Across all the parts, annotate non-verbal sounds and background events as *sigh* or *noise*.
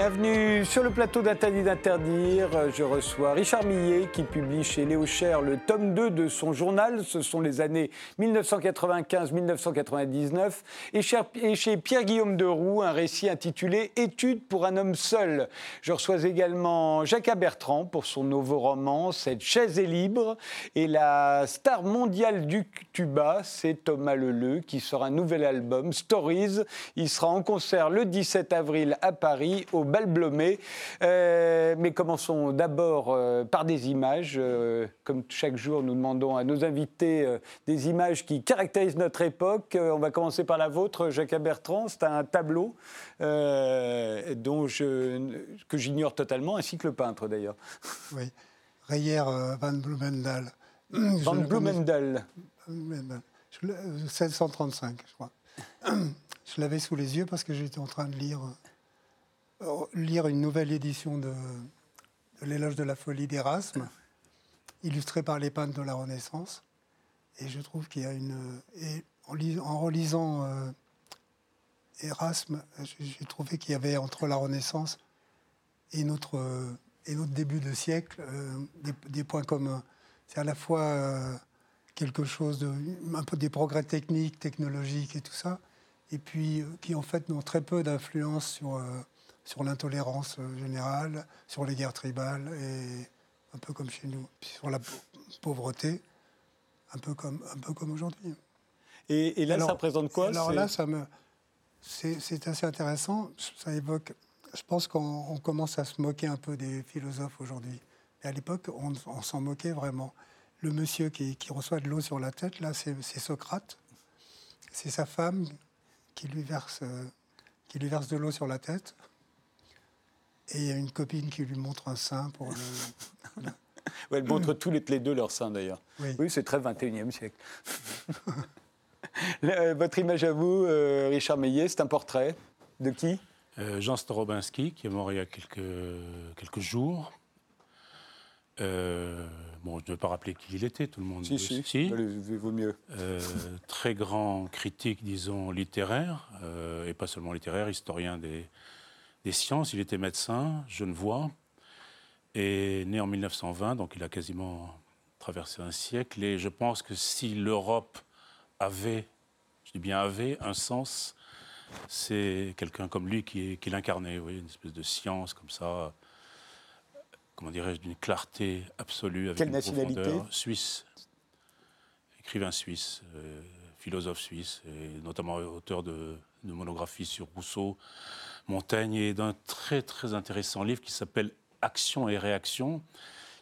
Bienvenue sur le plateau d'Interdit d'interdire. Je reçois Richard Millet qui publie chez Léo Cher le tome 2 de son journal. Ce sont les années 1995-1999. Et chez Pierre-Guillaume Deroux, un récit intitulé Études pour un homme seul. Je reçois également Jacques Bertrand pour son nouveau roman Cette chaise est libre. Et la star mondiale du tuba, c'est Thomas Leleu qui sort un nouvel album, Stories. Il sera en concert le 17 avril à Paris au Bal euh, mais commençons d'abord euh, par des images. Euh, comme chaque jour, nous demandons à nos invités des images qui caractérisent notre époque. on va commencer par la vôtre, Jacques Bertrand. C'est un tableau dont je, que j'ignore totalement, ainsi que le peintre d'ailleurs. Oui, Reyer van Blumendal. Van Blumendal. 1635, je crois. *clears throat* Je l'avais sous les yeux parce que j'étais en train de lire lire une nouvelle édition de, L'éloge de la folie d'Erasme, illustrée par les peintres de la Renaissance. Et je trouve qu'il y a une. Et en, relisant euh, Erasme, j'ai trouvé qu'il y avait entre la Renaissance et notre, et notre début de siècle euh, des, points communs. C'est à la fois euh, quelque chose de. un peu des progrès techniques, technologiques et tout ça, et puis qui en fait n'ont très peu d'influence sur sur l'intolérance euh, générale, sur les guerres tribales, et un peu comme chez nous, puis sur la pauvreté, un peu comme, un peu comme aujourd'hui. Et, là, ça représente quoi? Alors là, ça me, c'est assez intéressant. Ça évoque. Je pense qu'on commence à se moquer un peu des philosophes aujourd'hui. À l'époque, on, s'en moquait vraiment. Le monsieur qui, qui reçoit de l'eau sur la tête, là, c'est Socrate. C'est sa femme qui lui verse, euh, qui lui verse de l'eau sur la tête. Et il y a une copine qui lui montre un sein pour le. *laughs* elle montre tous les, deux leurs seins d'ailleurs. Oui, c'est très 21e siècle. *laughs* Euh, votre image à vous, euh, Richard Meillet, c'est un portrait de qui? Euh, Jean Starobinski, qui est mort il y a quelques, quelques jours. bon, je ne vais pas rappeler qui il était, tout le monde. Si, si, si. vaut mieux. très grand critique, disons, littéraire, et pas seulement littéraire, historien des, des sciences. Il était médecin, genevois, et né en 1920, donc il a quasiment traversé un siècle. Et je pense que si l'Europe avait, je dis bien avait, un sens, c'est quelqu'un comme lui qui, qui l'incarnait, oui, une espèce de science comme ça, comment dirais-je, d'une clarté absolue. Avec Quelle une nationalité profondeur. Suisse, écrivain suisse, euh, philosophe suisse, et notamment auteur de, de monographies sur Rousseau, Montaigne et d'un très très intéressant livre qui s'appelle Action et réaction,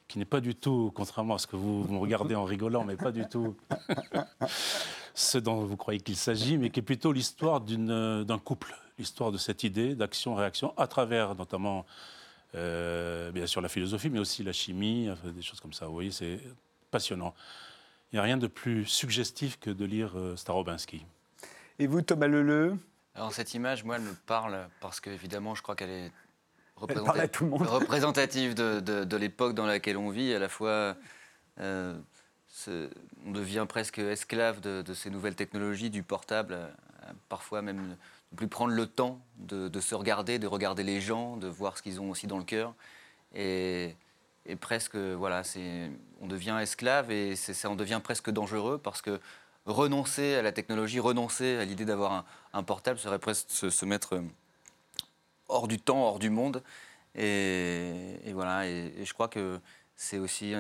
qui n'est pas du tout, contrairement à ce que vous me regardez en rigolant, mais pas du tout *laughs* ce dont vous croyez qu'il s'agit, mais qui est plutôt l'histoire d'un couple, l'histoire de cette idée d'action-réaction à travers notamment, euh, bien sûr, la philosophie, mais aussi la chimie, des choses comme ça. Vous voyez, c'est passionnant. Il n'y a rien de plus suggestif que de lire euh, Starobinski. Et vous, Thomas Leleu? Alors cette image, moi, elle me parle parce qu'évidemment, je crois qu'elle est représentative de, l'époque dans laquelle on vit. À la fois, euh, on devient presque esclave de, ces nouvelles technologies, du portable, euh, parfois même ne plus prendre le temps de, se regarder, de regarder les gens, de voir ce qu'ils ont aussi dans le cœur. Et, presque, voilà, on devient esclave et ça en devient presque dangereux parce que renoncer à la technologie, renoncer à l'idée d'avoir un, portable serait presque se, mettre euh, hors du temps, hors du monde. Et, voilà, et, je crois que c'est aussi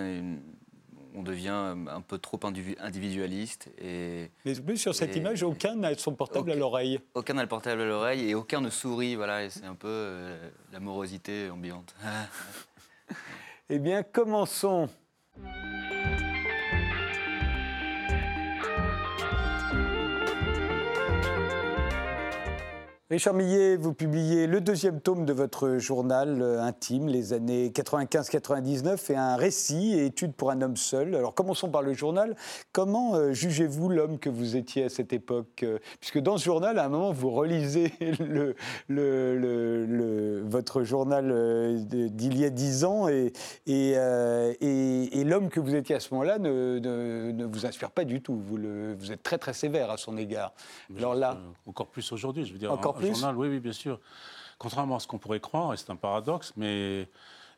on devient un peu trop individualiste. Et, Mais sur cette image, aucun n'a son portable à l'oreille. Aucun n'a le portable à l'oreille et aucun ne sourit. Voilà, et c'est un peu euh, la morosité ambiante. *laughs* eh bien, commençons. Richard Millet, vous publiez le deuxième tome de votre journal euh, intime, les années 95-99, et un récit et étude pour un homme seul. Alors commençons par le journal. Comment euh, jugez-vous l'homme que vous étiez à cette époque euh, Puisque dans ce journal, à un moment, vous relisez *laughs* le, le, votre journal d'il y a dix ans, et, et, et, l'homme que vous étiez à ce moment-là ne, ne, vous inspire pas du tout. Vous, vous, êtes très très sévère à son égard. Alors là, encore plus aujourd'hui, je veux dire. Encore oui, oui, bien sûr. Contrairement à ce qu'on pourrait croire, et c'est un paradoxe, mais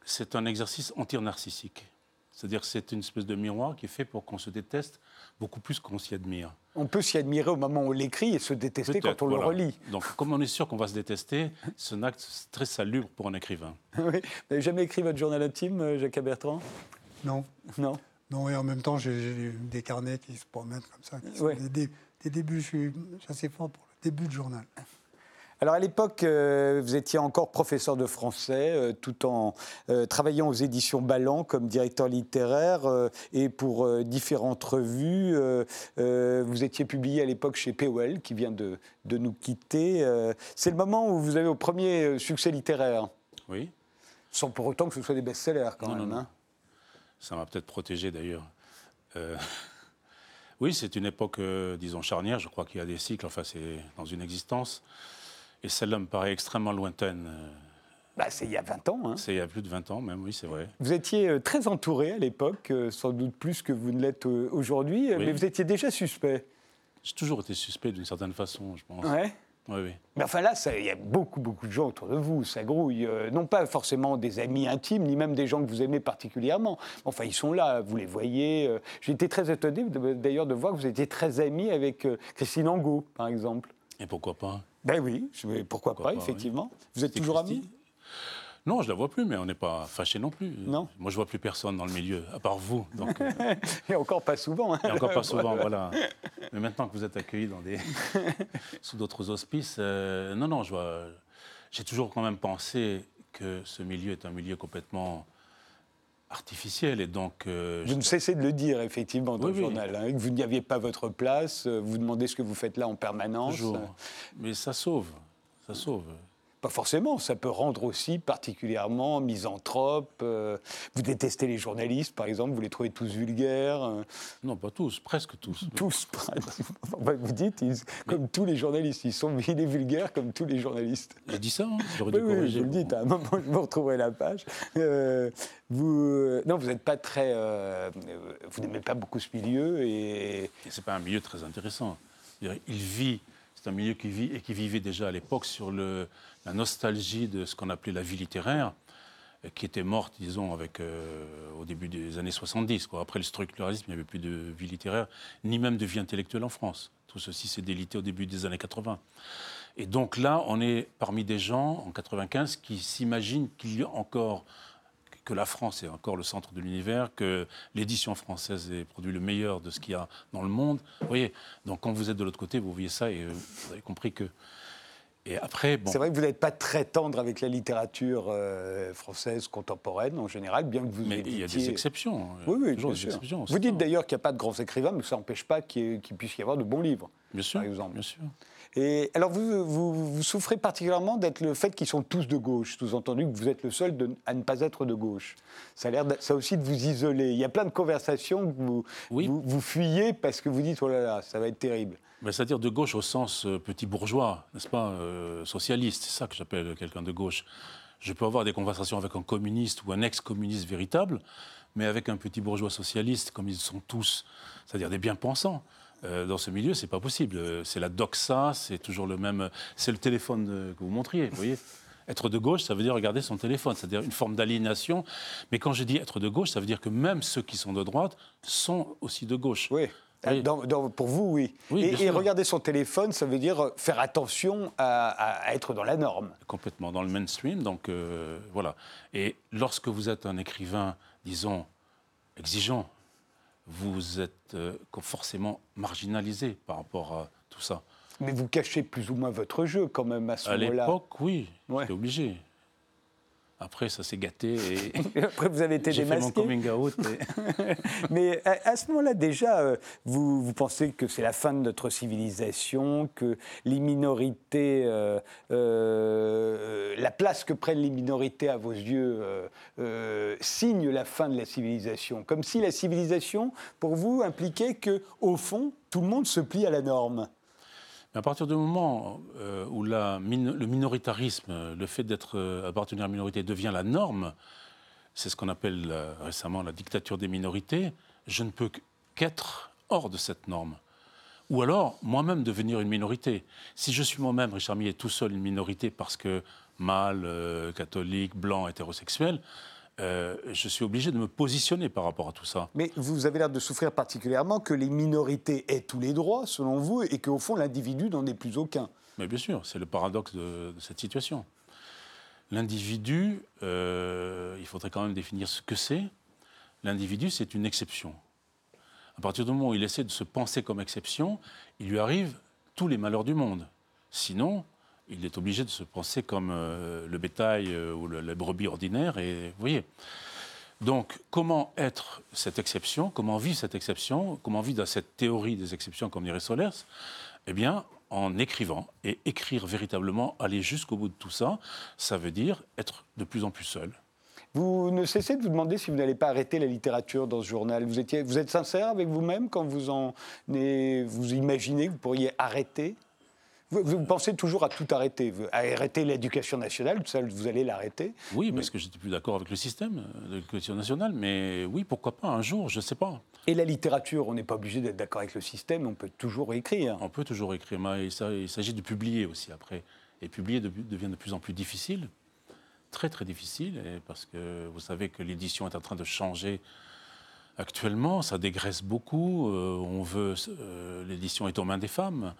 c'est un exercice anti-narcissique. C'est-à-dire que c'est une espèce de miroir qui est fait pour qu'on se déteste beaucoup plus qu'on s'y admire. On peut s'y admirer au moment où on l'écrit et se détester quand on le relit. Donc, comme on est sûr qu'on va se détester, c'est un acte très salubre pour un écrivain. *laughs* oui. Vous n'avez jamais écrit votre journal intime, euh, Jacques Bertrand Non. Non? Non, et en même temps, j'ai des carnets qui se promènent comme ça. des, des, débuts, je suis assez fort pour le début de journal. Alors à l'époque, euh, vous étiez encore professeur de français, euh, tout en euh, travaillant aux éditions Ballant comme directeur littéraire et pour différentes revues. vous étiez publié à l'époque chez POL, qui vient de, de nous quitter. C'est le moment où vous avez au premier succès littéraire. Oui. Sans pour autant que ce soit des best-sellers quand même. Hein. Ça m'a peut-être protégé d'ailleurs. *laughs* Oui, c'est une époque, disons, charnière. Je crois qu'il y a des cycles, enfin, c'est dans une existence. Et celle-là me paraît extrêmement lointaine. Bah, c'est il y a 20 ans. Hein. C'est il y a plus de 20 ans même, oui, c'est vrai. Vous étiez euh, très entouré à l'époque, euh, sans doute plus que vous ne l'êtes euh, aujourd'hui, mais vous étiez déjà suspect. J'ai toujours été suspect d'une certaine façon, je pense. Ouais. Oui, oui. Mais enfin là, il y a beaucoup, beaucoup de gens autour de vous, ça grouille. non pas forcément des amis intimes, ni même des gens que vous aimez particulièrement. Enfin, ils sont là, vous les voyez. J'ai été très étonné d'ailleurs de voir que vous étiez très ami avec Christine Angot, par exemple. Et pourquoi pas? Ben oui, pourquoi, pas, effectivement. Vous êtes toujours amis non, je la vois plus, mais on n'est pas fâchés non plus. Non. Moi, je vois plus personne dans le milieu, à part vous. Donc, euh. *laughs* Et encore pas souvent. Hein. Et encore pas souvent, *laughs* voilà. Mais maintenant que vous êtes accueillis dans des... *laughs* sous d'autres auspices, euh, non, non, je vois. J'ai toujours quand même pensé que ce milieu est un milieu complètement artificiel et donc... Euh, vous ne cessez de le dire effectivement dans le journal, hein, que vous n'y aviez pas votre place, euh, vous demandez ce que vous faites là en permanence. Toujours. Mais ça sauve, ça sauve. Pas forcément, ça peut rendre aussi particulièrement misanthrope. Euh, vous détestez les journalistes, par exemple, vous les trouvez tous vulgaires. Euh. Non, pas tous, presque tous. Tous, *laughs* vous dites, comme tous les journalistes, ils sont il est vulgaire comme tous les journalistes. J'ai dit ça, hein oui, oui, vous le dites, à un moment, je vous retrouverai la page. Euh, vous, non, vous n'êtes pas très. vous n'aimez pas beaucoup ce milieu et. et c'est pas un milieu très intéressant. Il vit c'est un milieu qui vit et qui vivait déjà à l'époque sur le, la nostalgie de ce qu'on appelait la vie littéraire, euh, qui était morte, disons, avec, euh, au début des années 70. Quoi. Après le structuralisme, il n'y avait plus de vie littéraire, ni même de vie intellectuelle en France. Tout ceci s'est délité au début des années 80. Et donc là, on est parmi des gens, en 95, qui s'imaginent qu'il y a encore que la France est encore le centre de l'univers, que l'édition française ait produit le meilleur de ce qu'il y a dans le monde. Vous voyez, donc quand vous êtes de l'autre côté, vous voyez ça et euh, vous avez compris que. Et après, bon... C'est vrai que vous n'êtes pas très tendre avec la littérature euh, française contemporaine en général, bien que vous. Mais il y a des exceptions. Hein. Oui, oui, des exceptions. Vous dites d'ailleurs qu'il n'y a pas de grands écrivains, mais ça n'empêche pas qu'il puisse y avoir de bons livres. Bien sûr. Par exemple. Bien sûr. Et alors, vous, vous, souffrez particulièrement d'être le fait qu'ils sont tous de gauche, sous-entendu que vous êtes le seul à ne pas être de gauche. Ça a l'air ça aussi de vous isoler. Il y a plein de conversations que vous, vous, fuyez parce que vous dites, oh là là, ça va être terrible. C'est-à-dire de gauche au sens euh, petit bourgeois, n'est-ce pas, euh, socialiste, c'est ça que j'appelle quelqu'un de gauche. Je peux avoir des conversations avec un communiste ou un ex-communiste véritable, mais avec un petit bourgeois socialiste, comme ils sont tous, c'est-à-dire des bien-pensants. Euh, dans ce milieu, c'est pas possible. Euh, c'est la doxa, c'est toujours le même. C'est le téléphone que vous montriez, vous voyez. Être de gauche, ça veut dire regarder son téléphone, c'est-à-dire une forme d'aliénation. Mais quand je dis être de gauche, ça veut dire que même ceux qui sont de droite sont aussi de gauche. Oui. pour vous, oui. et, regarder son téléphone, ça veut dire faire attention à, être dans la norme. Complètement dans le mainstream. Donc euh, voilà. Et lorsque vous êtes un écrivain, disons, exigeant, vous êtes euh, forcément marginalisé par rapport à tout ça. Mais vous cachez plus ou moins votre jeu quand même à ce moment-là. À l'époque, oui, c'est obligé. Après, ça s'est gâté. Et... *laughs* Après, vous avez été démasqué. Fait mon coming out. *laughs* Mais à, ce moment-là, déjà, euh, vous, vous, pensez que c'est la fin de notre civilisation, que les minorités, euh, euh, la place que prennent les minorités à vos yeux signe la fin de la civilisation. Comme si la civilisation, pour vous, impliquait que, au fond, tout le monde se plie à la norme. Mais à partir du moment euh, où la, le minoritarisme, le fait d'être euh, appartenir à une minorité devient la norme, c'est ce qu'on appelle euh, récemment la dictature des minorités, je ne peux qu'être hors de cette norme. Ou alors, moi-même devenir une minorité. Si je suis moi-même, Richard Millet, tout seul une minorité parce que mâle, catholique, blanc, hétérosexuel, euh, je suis obligé de me positionner par rapport à tout ça. Mais vous avez l'air de souffrir particulièrement que les minorités aient tous les droits, selon vous, et qu'au fond, l'individu n'en ait plus aucun. Mais bien sûr, c'est le paradoxe de, de cette situation. L'individu, euh, il faudrait quand même définir ce que c'est. L'individu, c'est une exception. À partir du moment où il essaie de se penser comme exception, il lui arrive tous les malheurs du monde. Sinon, il est obligé de se penser comme euh, le bétail euh, ou la brebis ordinaire. Et voyez. Donc, comment être cette exception Comment vivre cette exception Comment vivre dans cette théorie des exceptions, comme dirait Solers? Eh bien, en écrivant. Et écrire véritablement, aller jusqu'au bout de tout ça, ça veut dire être de plus en plus seul. Vous ne cessez de vous demander si vous n'allez pas arrêter la littérature dans ce journal. Vous, vous êtes sincère avec vous-même quand vous, en, vous imaginez que vous pourriez arrêter? Vous, vous pensez toujours à tout arrêter, à arrêter l'éducation nationale, ça, vous allez l'arrêter. Oui, parce que j'étais plus d'accord avec le système de l'éducation nationale, mais oui, pourquoi pas un jour, je ne sais pas. Et la littérature, on n'est pas obligé d'être d'accord avec le système, on peut toujours écrire. On peut toujours écrire, mais il s'a- il s'agit de publier aussi après. Et publier de- devient de plus en plus difficile, très très difficile, parce que vous savez que l'édition est en train de changer actuellement, ça dégraisse beaucoup. euh, on veut, euh, l'édition est aux mains des femmes,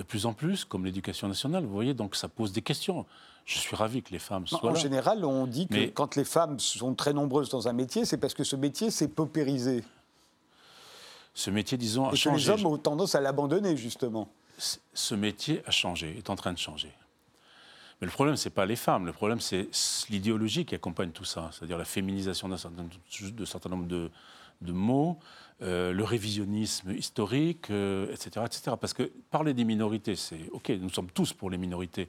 de plus en plus, comme l'éducation nationale. Vous voyez, donc ça pose des questions. Je suis ravi que les femmes Non, soient en là. général, on dit que Mais- quand les femmes sont très nombreuses dans un métier, c'est parce que ce métier s'est paupérisé. Ce métier, disons, a Et que changé. les hommes ont tendance à l'abandonner, justement. ce métier a changé, est en train de changer. Mais le problème, ce n'est pas les femmes, le problème, c'est l'idéologie qui accompagne tout ça, c'est-à-dire la féminisation d'un certain, de certain nombre de, de mots, euh, le révisionnisme historique, euh, etc., etc. Parce que parler des minorités, c'est OK, nous sommes tous pour les minorités,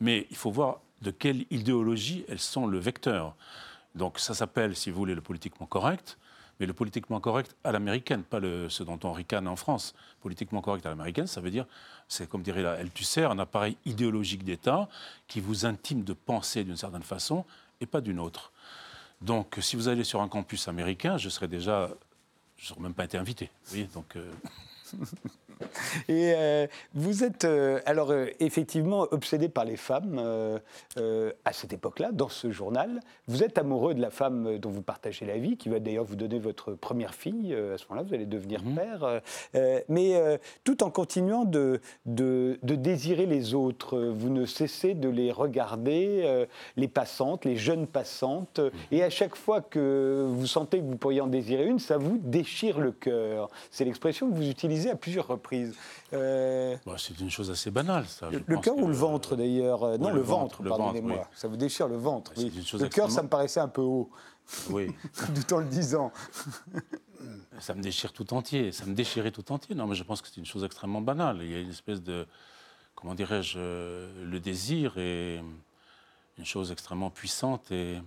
mais il faut voir de quelle idéologie elles sont le vecteur. Donc ça s'appelle, si vous voulez, le politiquement correct, mais le politiquement correct à l'américaine, pas le, ce dont on ricane en France. Politiquement correct à l'américaine, ça veut dire, c'est comme dirait la Althusser, un appareil idéologique d'État qui vous intime de penser d'une certaine façon et pas d'une autre. Donc si vous allez sur un campus américain, je serais déjà... Je n'aurais même pas été invité. Vous voyez, donc, euh, *laughs* Et euh, vous êtes euh, alors euh, effectivement obsédé par les femmes à cette époque-là, dans ce journal. Vous êtes amoureux de la femme dont vous partagez la vie, qui va d'ailleurs vous donner votre première fille. à ce moment-là, vous allez devenir père. euh, euh, mais tout en continuant de, de, de désirer les autres, vous ne cessez de les regarder, les passantes, les jeunes passantes. Et à chaque fois que vous sentez que vous pourriez en désirer une, ça vous déchire le cœur. C'est l'expression que vous utilisez à plusieurs reprises. Euh, bah, c'est une chose assez banale, ça. je le cœur ou le ventre d'ailleurs? Non, le le ventre, pardonnez-moi. Ça vous déchire le ventre. Oui. une chose Le cœur, ça me paraissait un peu haut, Oui, *laughs* tout en le disant. Ça me déchire tout entier, ça me déchirait tout entier. Non, mais je pense que c'est une chose extrêmement banale. Il y a une espèce de, comment dirais-je, euh, le désir est une chose extrêmement puissante et,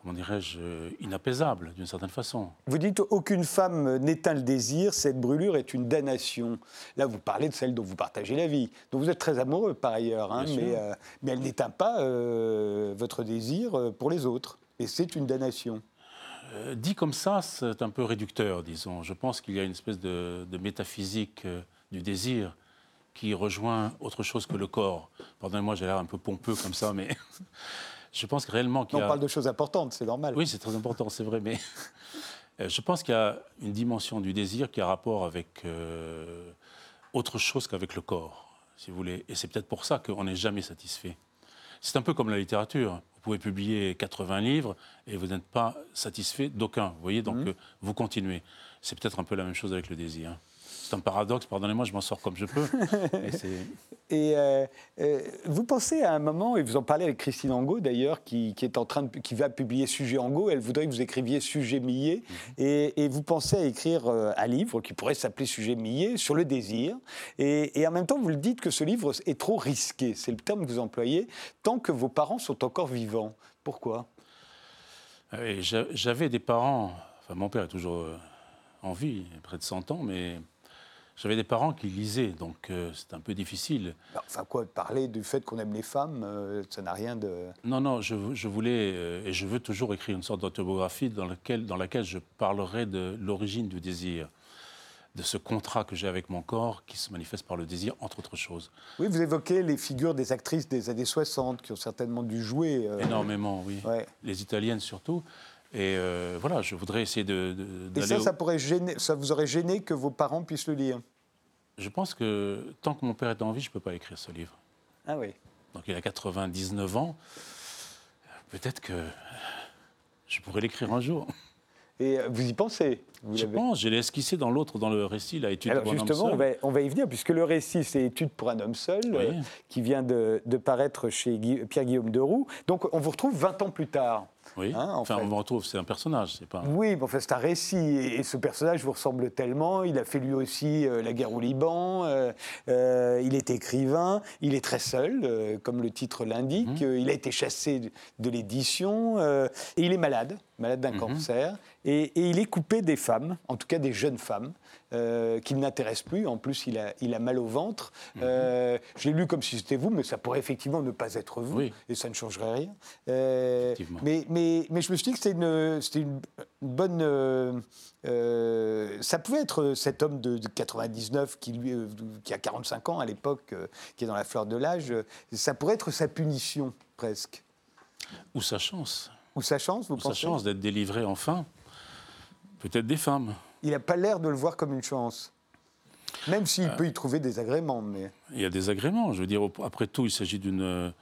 comment dirais-je, euh, inapaisable d'une certaine façon. Vous dites aucune femme n'éteint le désir, cette brûlure est une damnation. Là, vous parlez de celle dont vous partagez la vie, dont vous êtes très amoureux par ailleurs, hein, mais, euh, mais elle n'éteint pas euh, votre désir pour les autres. Et c'est une damnation. Euh, dit comme ça, c'est un peu réducteur, disons. Je pense qu'il y a une espèce de, de métaphysique du désir qui rejoint autre chose que le corps. Pardonnez-moi, j'ai l'air un peu pompeux comme ça, mais *laughs* je pense que réellement qu'il On y a... parle de choses importantes, c'est normal. Oui, c'est très important, c'est vrai, mais *laughs* euh, je pense qu'il y a une dimension du désir qui a rapport avec euh, autre chose qu'avec le corps, si vous voulez. Et c'est peut-être pour ça qu'on n'est jamais satisfait. C'est un peu comme la littérature. Vous pouvez publier 80 livres et vous n'êtes pas satisfait d'aucun. Vous voyez, donc euh, vous continuez. C'est peut-être un peu la même chose avec le désir. C'est un paradoxe, pardonnez-moi, je m'en sors comme je peux. *laughs* Et euh, euh, vous pensez à un moment, et vous en parlez avec Christine Angot d'ailleurs, qui, qui est en train de, qui va publier Sujet Angot. Elle voudrait que vous écriviez Sujet Millet, et, et vous pensez à écrire euh, un livre qui pourrait s'appeler Sujet Millet sur le désir. Et, et en même temps, vous le dites que ce livre est trop risqué. C'est le terme que vous employez. Tant que vos parents sont encore vivants. Pourquoi? J'a- J'avais des parents, enfin mon père est toujours en vie, près de 100 ans, mais j'avais des parents qui lisaient, donc euh, c'est un peu difficile. Enfin quoi, parler du fait qu'on aime les femmes, euh, ça n'a rien de. Non, non, je, je voulais euh, et je veux toujours écrire une sorte d'autobiographie dans laquelle, dans laquelle je parlerai de l'origine du désir. de ce contrat que j'ai avec mon corps qui se manifeste par le désir, entre autres choses. Oui, vous évoquez les figures des actrices des années 60 qui ont certainement dû jouer. euh, Énormément, oui. Ouais. Les italiennes surtout. Et euh, voilà, je voudrais essayer de. de Et ça, ça, pourrait gêner, ça vous aurait gêné que vos parents puissent le lire? Je pense que tant que mon père est en vie, je ne peux pas écrire ce livre. Ah oui. Donc il a 99 ans. Peut-être que je pourrais l'écrire un jour. Et euh, vous y pensez? Vous Je pense, je l'ai esquissé dans l'autre, dans le récit, la étude Alors pour justement, un homme on va, on va, y venir, puisque le récit, c'est Étude pour un homme seul, oui. euh, qui vient de, de paraître chez Guy, Pierre-Guillaume Deroux. Donc on vous retrouve 20 ans plus tard. Oui, hein, enfin fait. on retrouve, c'est un personnage, c'est pas... Oui, enfin, c'est un récit, et ce personnage vous ressemble tellement, il a fait lui aussi euh, la guerre au Liban, euh, il est écrivain, il est très seul, euh, comme le titre l'indique, mmh. il a été chassé de, de l'édition, et il est malade, malade d'un mmh. cancer, et, et, il est coupé des femmes, en tout cas des jeunes femmes, euh, qui ne n'intéresse plus. En plus, il a, il a mal au ventre. Mmh. Euh, J'ai lu comme si c'était vous, mais ça pourrait effectivement ne pas être vous, oui. et ça ne changerait rien. Euh, mais, mais, mais, je me suis dit que c'était une, une, bonne. Euh, ça pouvait être cet homme de, de 99 qui, lui, qui a 45 ans à l'époque, qui est dans la fleur de l'âge. Ça pourrait être sa punition, presque. Ou sa chance. Ou sa chance, vous Ou pensez? sa chance d'être délivré enfin. Peut-être des femmes. Il n'a pas l'air de le voir comme une chance. Même s'il euh, peut y trouver des agréments. Mais... Il y a des agréments. Je veux dire, après tout, il s'agit d'une,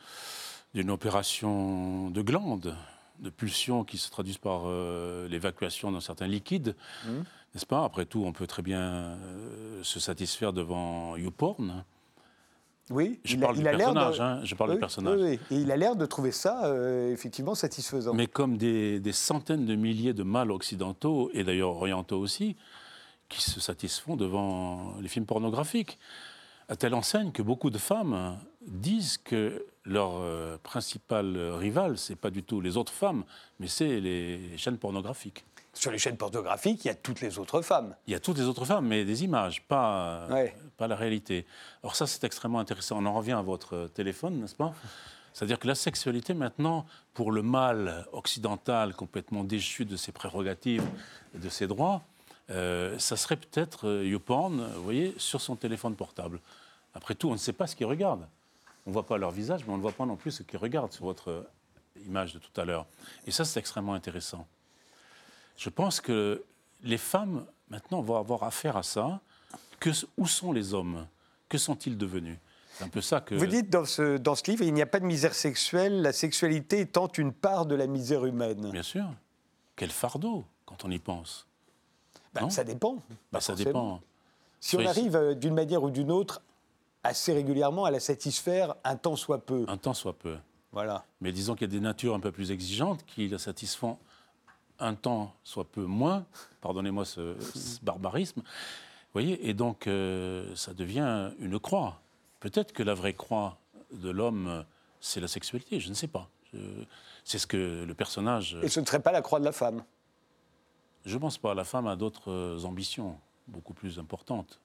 d'une opération de glande, de pulsion qui se traduisent par euh, l'évacuation d'un certain liquide. Mmh. N'est-ce pas? Après tout, on peut très bien euh, se satisfaire devant YouPorn. Oui, je il parle a, du il a personnage. de... Hein, je parle oui, du personnage. Oui, oui. Et il a l'air de trouver ça euh, effectivement satisfaisant. Mais comme des, des, centaines de milliers de mâles occidentaux, et d'ailleurs orientaux aussi, qui se satisfont devant les films pornographiques, à telle enseigne que beaucoup de femmes disent que leur euh, principal rival, c'est pas du tout les autres femmes, mais c'est les chaînes pornographiques. Sur les chaînes pornographiques, il y a toutes les autres femmes. Il y a toutes les autres femmes, mais des images, pas, ouais. Pas la réalité. Alors ça, c'est extrêmement intéressant. On en revient à votre téléphone, n'est-ce pas? C'est-à-dire que la sexualité, maintenant, pour le mâle occidental complètement déchu de ses prérogatives et de ses droits, euh, ça serait peut-être euh, YouPorn, vous voyez, sur son téléphone portable. Après tout, on ne sait pas ce qu'ils regardent. On ne voit pas leur visage, mais on ne voit pas non plus ce qu'ils regardent sur votre image de tout à l'heure. Et ça, c'est extrêmement intéressant. Je pense que les femmes, maintenant, vont avoir affaire à ça. Que, où sont les hommes? Que sont-ils devenus? C'est un peu ça que... Vous dites dans ce, dans ce livre, il n'y a pas de misère sexuelle, la sexualité étant une part de la misère humaine. Bien sûr. Quel fardeau, quand on y pense. Ben, ça dépend. Ben, ça dépend. Si on arrive euh, d'une manière ou d'une autre assez régulièrement à la satisfaire un temps soit peu. Un temps soit peu. Voilà. Mais disons qu'il y a des natures un peu plus exigeantes qui la satisfont un temps soit peu moins, pardonnez-moi ce, ce, barbarisme, voyez, et donc euh, ça devient une croix. Peut-être que la vraie croix de l'homme, c'est la sexualité, je ne sais pas. C'est ce que le personnage... Et ce ne serait pas la croix de la femme? Je ne pense pas. La femme a d'autres ambitions, beaucoup plus importantes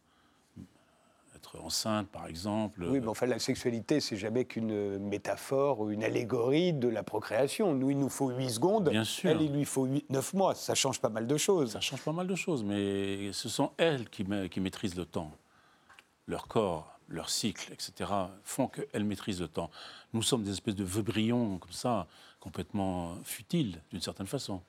être enceinte, par exemple. Oui, mais enfin, la sexualité, c'est jamais qu'une métaphore ou une allégorie de la procréation. Nous, il nous faut 8 secondes. Bien sûr. Elle, il lui faut 8, 9 mois. Ça change pas mal de choses. Ça change pas mal de choses, mais ce sont elles qui, qui maîtrisent le temps. Leur corps, leur cycle, etc., font qu'elles maîtrisent le temps. Nous sommes des espèces de veubrillons comme ça, complètement futiles, d'une certaine façon.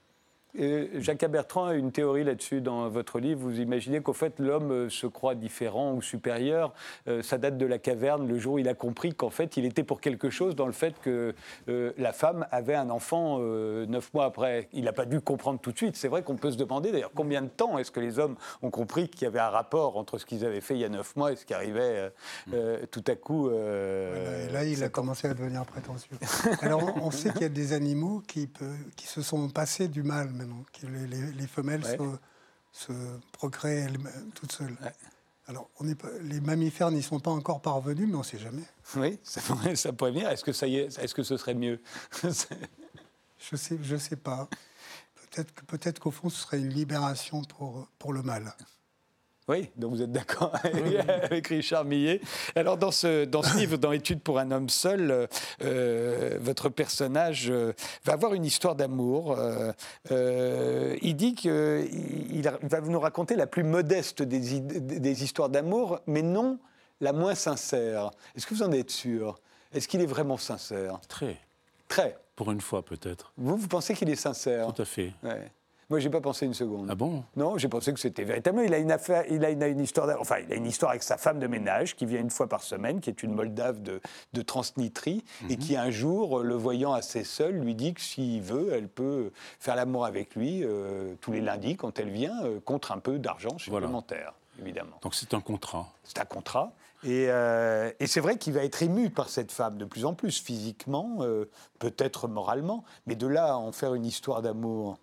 Jacques Bertrand a une théorie là-dessus dans votre livre. Vous imaginez qu'au fait, l'homme se croit différent ou supérieur. Euh, ça date de la caverne, le jour où il a compris qu'en fait, il était pour quelque chose dans le fait que euh, la femme avait un enfant euh, neuf mois après. Il n'a pas dû comprendre tout de suite. C'est vrai qu'on peut se demander d'ailleurs combien de temps est-ce que les hommes ont compris qu'il y avait un rapport entre ce qu'ils avaient fait il y a neuf mois et ce qui arrivait tout à coup. là, il a commencé à devenir prétentieux. *laughs* Alors, on, on sait qu'il y a des animaux qui, peut, qui se sont passés du mal que les, les, les femelles ouais. se, se, procréent toutes seules. Ouais. Alors, on est pas, les mammifères n'y sont pas encore parvenus, mais on ne sait jamais. Oui, ça pourrait, ça pourrait venir. Est-ce que, ça y est, est-ce que ce serait mieux *laughs* Je ne sais, je sais pas. Peut-être, peut-être qu'au fond, ce serait une libération pour, pour le mal. Oui, donc vous êtes d'accord *laughs* *laughs* avec Richard Millet. Alors dans ce, dans ce livre, dans Études pour un homme seul, euh, euh, votre personnage euh, va avoir une histoire d'amour. il dit qu'il va nous raconter la plus modeste des, des histoires d'amour, mais non la moins sincère. Est-ce que vous en êtes sûr? Est-ce qu'il est vraiment sincère? Très. Très. Pour une fois peut-être. Vous, vous pensez qu'il est sincère? Tout à fait. Ouais. Moi, j'ai pas pensé une seconde. Ah bon? Non, j'ai pensé que c'était véritablement. Il a une affaire, il a une, histoire, enfin, il a une histoire avec sa femme de ménage qui vient une fois par semaine, qui est une Moldave de, de Transnistrie, et mhm. qui un jour, le voyant assez seul, lui dit que s'il veut, elle peut faire l'amour avec lui euh, tous les lundis quand elle vient, euh, contre un peu d'argent supplémentaire. Évidemment. Donc c'est un contrat. C'est un contrat. Et, euh, et c'est vrai qu'il va être ému par cette femme de plus en plus, physiquement, peut-être moralement, mais de là à en faire une histoire d'amour.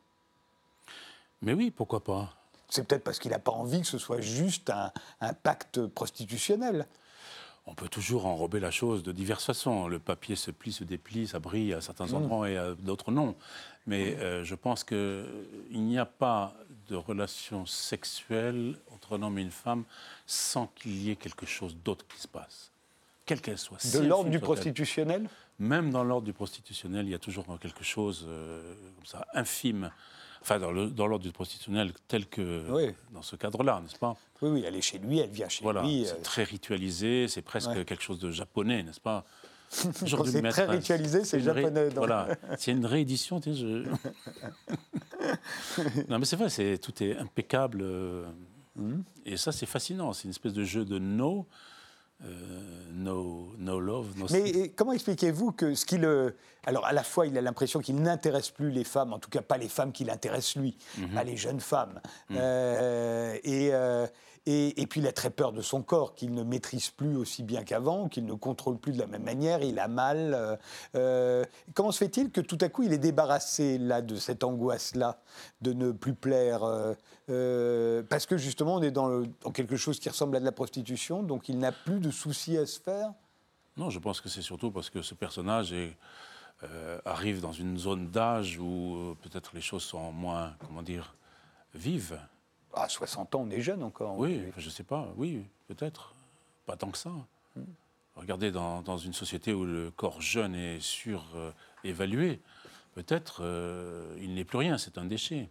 Mais oui, pourquoi pas? C'est peut-être parce qu'il n'a pas envie que ce soit juste un, pacte prostitutionnel. On peut toujours enrober la chose de diverses façons. Le papier se plie, se déplie, ça brille à certains mm. endroits et à d'autres non. Mais euh, je pense qu'il n'y a pas de relation sexuelle entre un homme et une femme sans qu'il y ait quelque chose d'autre qui se passe, quelle qu'elle soit. De l'ordre du prostitutionnel? Même dans l'ordre du prostitutionnel, il y a toujours quelque chose euh, comme ça, infime enfin dans l'ordre du prostitutionnel tel que dans ce cadre-là, n'est-ce pas? Oui, oui, elle est chez lui, elle vient chez lui. C'est euh, très ritualisé, c'est presque quelque chose de japonais, n'est-ce pas? *laughs* C'est très ritualisé, c'est japonais. Voilà, *laughs* c'est une réédition. Tu sais, je... *laughs* non, mais c'est vrai, c'est tout est impeccable. Euh, hmm. Et ça, c'est fascinant. C'est une espèce de jeu de no no, no love, no Mais comment expliquez-vous que ce qui le. Alors, à la fois, il a l'impression qu'il n'intéresse plus les femmes, en tout cas pas les femmes qui l'intéressent lui, mhm. pas les jeunes femmes. Mhm. Euh, et, et, puis il a très peur de son corps, qu'il ne maîtrise plus aussi bien qu'avant, qu'il ne contrôle plus de la même manière, il a mal. Euh, euh, comment se fait-il que tout à coup il est débarrassé là de cette angoisse-là, de ne plus plaire euh, Parce que justement on est dans, quelque chose qui ressemble à de la prostitution, donc il n'a plus de soucis à se faire? Non, je pense que c'est surtout parce que ce personnage arrive dans une zone d'âge où peut-être les choses sont moins, comment dire, vives. À 60 ans, on est jeune encore. Oui, je ne sais pas, oui, peut-être. Pas tant que ça. Hmm. Regardez, dans, une société où le corps jeune est surévalué, peut-être euh, il n'est plus rien, c'est un déchet,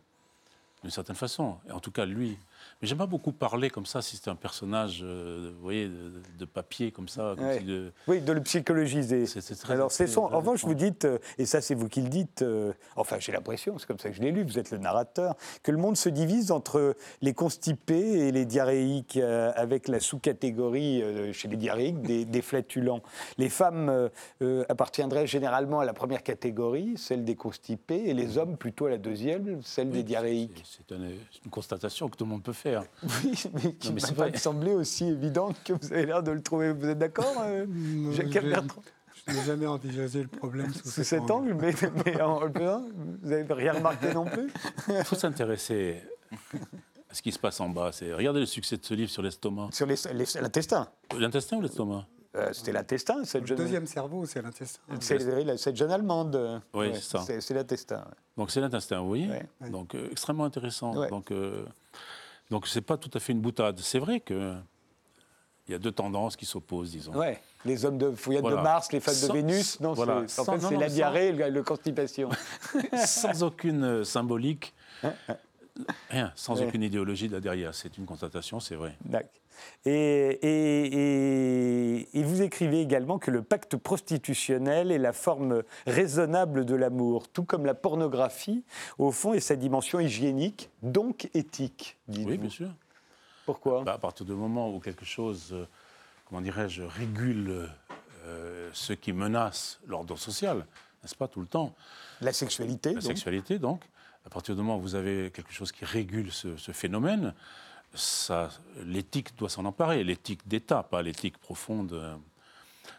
d'une certaine façon. Et en tout cas, lui, mais j'aime pas beaucoup parler comme ça, si c'est un personnage, euh, vous voyez, de, papier comme ça. Oui, de le psychologiser. Alors, c'est son. En revanche, vous dites, euh, et ça, c'est vous qui le dites, euh, enfin, j'ai l'impression, c'est comme ça que je l'ai lu, vous êtes le narrateur, que le monde se divise entre les constipés et les diarrhéiques, avec la sous-catégorie chez les diarrhéiques des, des, flatulents. Les femmes appartiendraient généralement à la première catégorie, celle des constipés, et les hommes plutôt à la deuxième, celle des diarrhéiques. C'est une, une constatation que tout le monde peut faire. *laughs* Oui, mais qui m'a pas semblé aussi évidente que vous avez l'air de le trouver. Vous êtes d'accord, euh, Jacques Bertrand Je n'ai jamais envisagé le problème sous, sous cet angle, mais, mais en, vous n'avez rien remarqué non plus Il faut s'intéresser à ce qui se passe en bas. Regardez le succès de ce livre sur l'estomac. Sur l'intestin L'intestin ou l'estomac euh, c'était l'intestin, cette jeune. Le deuxième cerveau, c'est l'intestin. C'est cette jeune allemande. Oui, c'est ça. C'est l'intestin. Donc c'est l'intestin, oui. Donc euh, extrêmement intéressant. Donc donc ce n'est pas tout à fait une boutade. C'est vrai qu'il y a deux tendances qui s'opposent, disons. Oui, les hommes de fouillade de Mars, les femmes de Vénus. Non, en fait, c'est la diarrhée et le constipation. *laughs* sans aucune euh, symbolique. Rien, sans aucune idéologie là derrière. C'est une constatation, c'est vrai. D'accord. Et, vous écrivez également que le pacte prostitutionnel est la forme raisonnable de l'amour, tout comme la pornographie, au fond, est sa dimension hygiénique, donc éthique. Oui, bien sûr. Pourquoi? Bah, À partir du moment où quelque chose, euh, comment dirais-je, régule euh, ce qui menace l'ordre social, n'est-ce pas, tout le temps? La sexualité. La sexualité, donc. À partir du moment où vous avez quelque chose qui régule ce phénomène, l'éthique doit s'en emparer, l'éthique d'État, pas l'éthique profonde.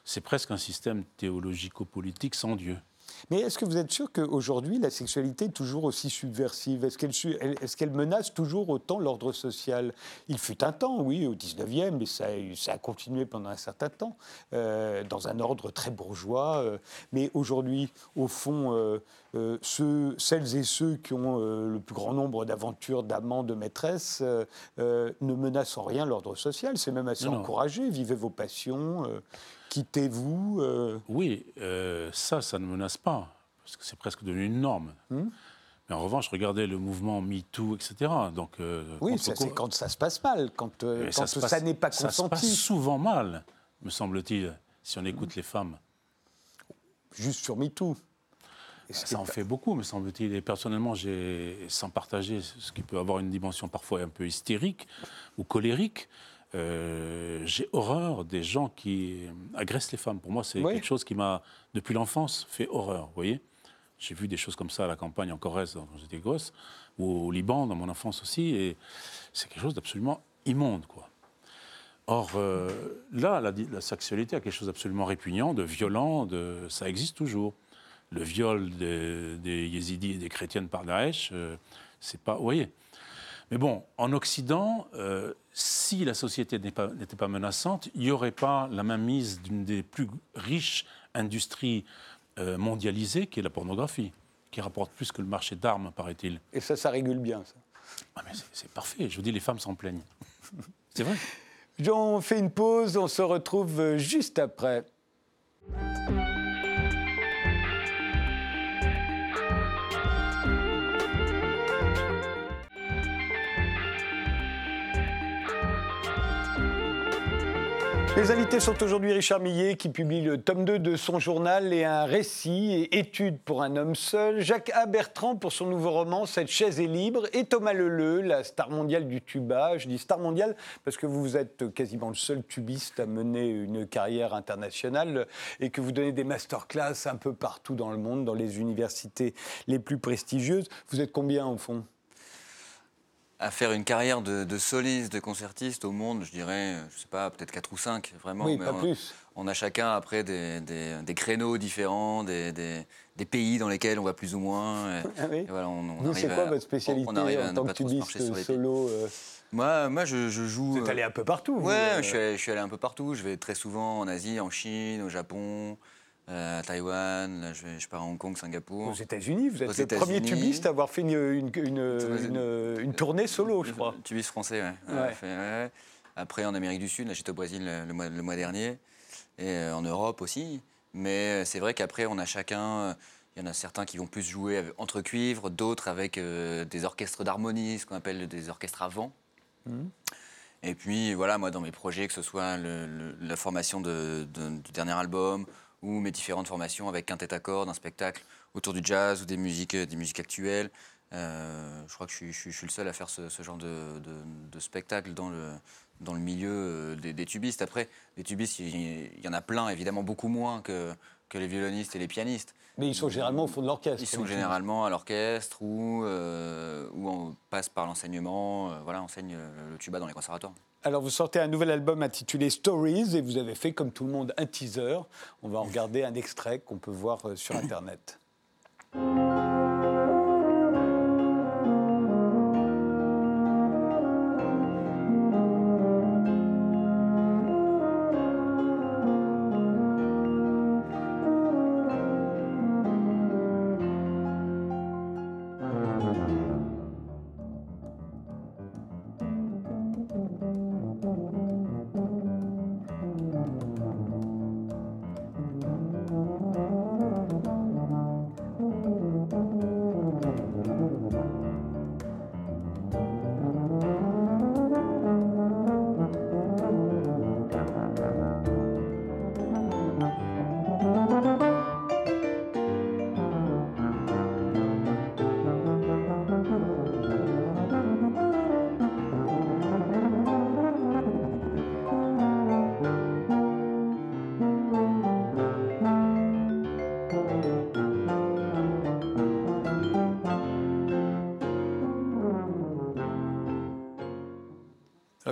C'est presque un système théologico-politique sans Dieu. Mais est-ce que vous êtes sûr qu'aujourd'hui, la sexualité est toujours aussi subversive? Est-ce qu'elle est menace toujours autant l'ordre social? Il fut un temps, oui, au 19e, mais ça, ça a continué pendant un certain temps, euh, dans un ordre très bourgeois. Euh. mais aujourd'hui, au fond, euh, ceux, celles et ceux qui ont le plus grand nombre d'aventures, d'amants, de maîtresses, ne menacent en rien l'ordre social. C'est même assez encouragé. Vivez vos passions quittez-vous euh Oui, euh, ça, ça ne menace pas, parce que c'est presque devenu une norme. Hmm Mais en revanche, regardez le mouvement MeToo, etc. Donc, euh, oui, c'est quand ça se passe mal, quand, ça, n'est pas consenti. Ça se passe souvent mal, me semble-t-il, si on écoute les femmes. Juste sur MeToo ça en fait beaucoup, me semble-t-il. Et personnellement, sans partager ce qui peut avoir une dimension parfois un peu hystérique ou colérique, euh, j'ai horreur des gens qui agressent les femmes. Pour moi, c'est quelque chose qui m'a, depuis l'enfance, fait horreur. Vous voyez J'ai vu des choses comme ça à la campagne en Corrèze quand j'étais gosse, ou au Liban dans mon enfance aussi, et c'est quelque chose d'absolument immonde, quoi. Or, euh, là, la, sexualité a quelque chose d'absolument répugnant, de violent, de, ça existe toujours. Le viol des, yézidis et des chrétiennes par Daesh, euh, c'est pas. Vous voyez mais bon, en Occident, euh, si la société n'était pas, menaçante, il n'y aurait pas la mainmise d'une des plus riches industries euh, mondialisées, qui est la pornographie, qui rapporte plus que le marché d'armes, paraît-il. Et ça, ça régule bien, ça. Ah, mais c'est parfait. Je vous dis, les femmes s'en plaignent. *laughs* c'est vrai. On fait une pause, on se retrouve juste après. Les invités sont aujourd'hui Richard Millet qui publie le tome 2 de son journal et un récit et étude pour un homme seul, Jacques A. Bertrand pour son nouveau roman Cette chaise est libre et Thomas Leleu, la star mondiale du tuba. Je dis star mondiale parce que vous êtes quasiment le seul tubiste à mener une carrière internationale et que vous donnez des masterclass un peu partout dans le monde, dans les universités les plus prestigieuses. Vous êtes combien au fond? À faire une carrière de, soliste, de concertiste au monde, je dirais, je sais pas, peut-être 4 ou 5, vraiment. Oui, pas on, plus. On a chacun après des, des, créneaux différents, des, des, pays dans lesquels on va plus ou moins. *laughs* ah oui. c'est quoi votre spécialité en tant que tubiste solo euh moi, moi je, joue. Vous êtes allé un peu partout Ouais, euh je, suis je, suis allé, un peu partout. Je vais très souvent en Asie, en Chine, au Japon. Euh, à Taïwan, là, je, je, pars à Hong Kong, Singapour. Aux États-Unis, vous êtes le premier tubiste à avoir fait une, une, tournée solo, je crois. Tubiste français, ouais. Après, en Amérique du Sud, là, j'étais au Brésil le, mois, le mois, dernier, et euh, en Europe aussi. Mais euh, c'est vrai qu'après, on a chacun. Il y en a certains qui vont plus jouer entre cuivres, d'autres avec des orchestres d'harmonie, ce qu'on appelle des orchestres à vent. Mmh. Et puis voilà, moi dans mes projets, que ce soit la formation de, du dernier album ou mes différentes formations avec quintet à cordes, un spectacle autour du jazz ou des musiques, des musiques actuelles. Euh, je crois que je suis, le seul à faire ce, genre de, spectacle dans le, dans le milieu euh, des, tubistes. Après, les tubistes, il, y en a plein, évidemment beaucoup moins que, que les violonistes et les pianistes. Mais ils sont généralement au fond de l'orchestre. Ils sont généralement à l'orchestre ou, euh, ou on passe par l'enseignement, voilà, enseigne le tuba dans les conservatoires. Alors, vous sortez un nouvel album intitulé Stories et vous avez fait, comme tout le monde, un teaser. On va en regarder un extrait qu'on peut voir euh, sur Internet.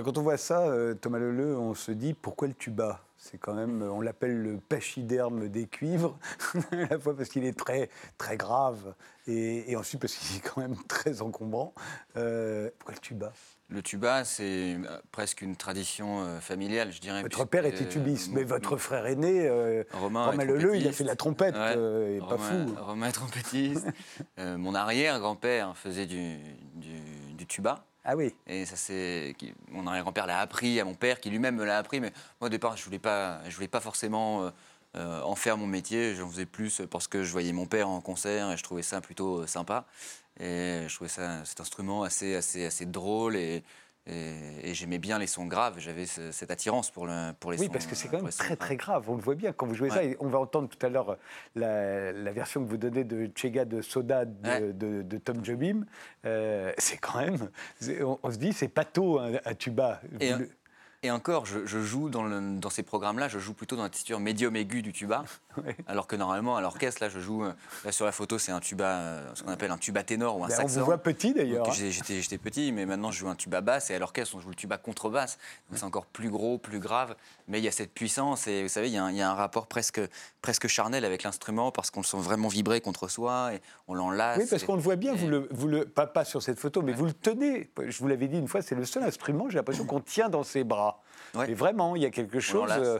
Quand on voit ça, euh, Thomas Leleu, on se dit pourquoi le tuba? C'est quand même, on l'appelle le pachyderme des cuivres, *laughs* à la fois parce qu'il est très, très grave et, ensuite parce qu'il est quand même très encombrant. Euh, pourquoi le tuba? Le tuba, c'est euh, presque une tradition euh, familiale, je dirais. Votre père était tubiste, mais votre frère aîné, Romain, Romain Leleu, il a fait la trompette, ouais, pas fou. Romain trompettiste. mon arrière-grand-père faisait du, du, tuba. Ah oui. Et ça, c'est mon arrière-grand-père l'a appris à mon père, qui lui-même me l'a appris. Mais moi, au départ, je je voulais pas forcément euh, en faire mon métier. J'en faisais plus parce que je voyais mon père en concert et je trouvais ça plutôt sympa. Et je trouvais ça, cet instrument assez, assez, assez drôle et, et, j'aimais bien les sons graves, j'avais cette attirance pour, le, pour les oui, sons. Oui, parce que c'est quand même très très grave, on le voit bien quand vous jouez ça. Et on va entendre tout à l'heure la, la, version que vous donnez de Chega de Soda de, de, Tom Jobim. Euh, c'est quand même, on, se dit, c'est pato un, un tuba. Et, et encore, je, joue dans, dans ces programmes-là, je joue plutôt dans la texture médium aiguë du tuba, *laughs* alors que normalement à l'orchestre, là, je joue. Euh, là sur la photo, c'est un tuba, euh, ce qu'on appelle un tuba ténor ou un saxon. On vous voit petit d'ailleurs. Hein. J'étais petit, mais maintenant je joue un tuba basse et à l'orchestre on joue le tuba contrebasse, donc c'est encore plus gros, plus grave. Mais il y a cette puissance et vous savez, il y a un, il y a un rapport presque presque charnel avec l'instrument parce qu'on le sent vraiment vibrer contre soi et on l'enlace. Oui, parce qu'on le voit bien. Vous le, vous le pas, pas sur cette photo, mais vous le tenez. Je vous l'avais dit une fois, c'est le seul instrument. J'ai l'impression qu'on tient dans ses bras. Et vraiment, il y a quelque chose. Euh,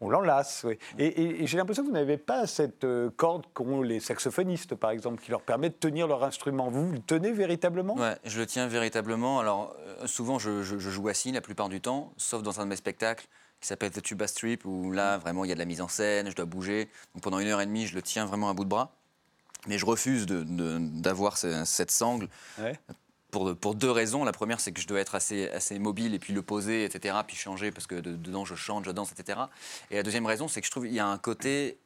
on l'enlace, oui. Et, j'ai l'impression que vous n'avez pas cette euh, corde qu'ont les saxophonistes, par exemple, qui leur permet de tenir leur instrument. Vous, le tenez véritablement? Oui, je le tiens véritablement. Alors, euh, souvent, je, joue assis la plupart du temps, sauf dans un de mes spectacles qui s'appelle The Tuba Strip, où là, vraiment, il y a de la mise en scène, je dois bouger. Donc, pendant une heure et demie, je le tiens vraiment à bout de bras. Mais je refuse d'avoir cette sangle ouais pour, deux raisons. La première, c'est que je dois être assez, assez mobile et puis le poser, etc., puis changer parce que dedans je chante, je danse, etc. Et la deuxième raison, c'est que je trouve qu'il y a un côté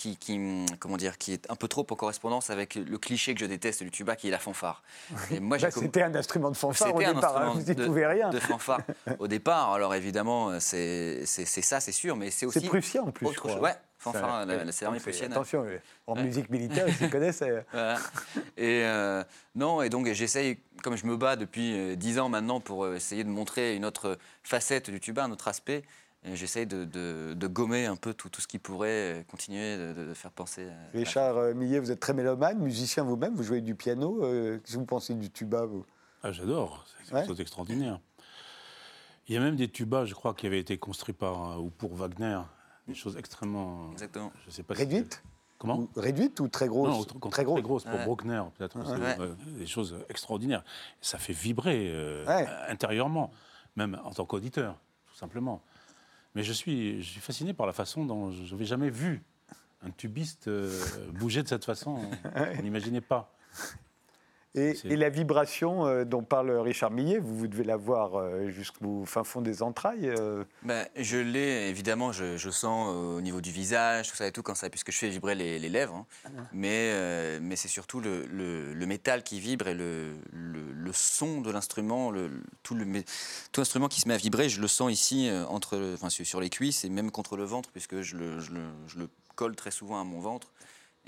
qui, comment dire, qui est un peu trop en correspondance avec le cliché que je déteste du tuba, qui est la fanfare. Et moi, bah, c'était un instrument de fanfare au départ, hein, vous n'y pouvez rien. De fanfare *laughs* au départ. Alors évidemment, c'est ça, c'est sûr, mais c'est aussi. C'est prussien en plus. Ouais, fanfare, c'est l'armée prussienne. Attention, en musique militaire, ils s'y *laughs* connaissent. Et euh, non, et donc j'essaye, comme je me bats depuis dix ans maintenant pour essayer de montrer une autre facette du tuba, un autre aspect. J'essaye de, gommer un peu tout, tout ce qui pourrait continuer de, faire penser. À... Richard euh, Millet, vous êtes très mélomane, musicien vous-même, vous jouez du piano. Euh, qu'est-ce que vous pensez du tuba vous? Ah, J'adore, c'est quelque chose d'extraordinaire. Il y a même des tubas, je crois, qui avaient été construits par euh, ou pour Wagner, des choses extrêmement. Exactement. Je sais pas Réduites? Comment? Réduites ou très grosses? Non, très, grosses. Très grosses pour Bruckner, peut-être. Des choses extraordinaires. Ça fait vibrer intérieurement, même en tant qu'auditeur, tout simplement. Mais je suis, je suis fasciné par la façon dont je n'avais jamais vu un tubiste euh, bouger de cette façon. *laughs* On n'imaginait pas. Et, la vibration euh, dont parle Richard Millet, vous, vous devez la voir euh, jusqu'au fin fond des entrailles euh ben, Je l'ai, évidemment, je, sens au niveau du visage, tout ça et tout, quand ça, puisque je fais vibrer les, lèvres. Hein. Ah. Mais, mais c'est surtout le, le, métal qui vibre et le, le son de l'instrument, tout, le, tout instrument qui se met à vibrer, je le sens ici, entre, enfin, sur les cuisses et même contre le ventre, puisque je le, je le colle très souvent à mon ventre.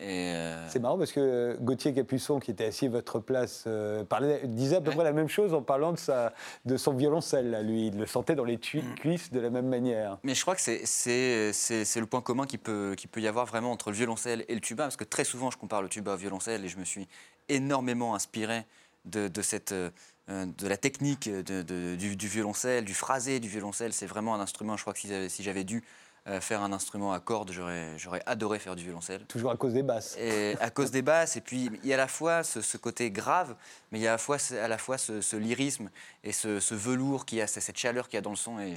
Euh, C'est marrant parce que Gauthier Capuçon, qui était assis à votre place, euh, disait à peu près la même chose en parlant de, sa, de son violoncelle. lui, il le sentait dans les mm. cuisses de la même manière. Mais je crois que c'est le point commun qu'il peut, peut y avoir vraiment entre le violoncelle et le tuba, parce que très souvent je compare le tuba au violoncelle et je me suis énormément inspiré de, cette, euh, de la technique du, du, violoncelle, du phrasé du violoncelle. C'est vraiment un instrument, je crois que si j'avais dû euh, faire un instrument à cordes, j'aurais adoré faire du violoncelle. Toujours à cause des basses. Et à cause des basses, et puis il y a à la fois ce, côté grave, mais il y a à la fois, à la fois ce, lyrisme et ce, velours qui a, cette chaleur qu'il y a dans le son, et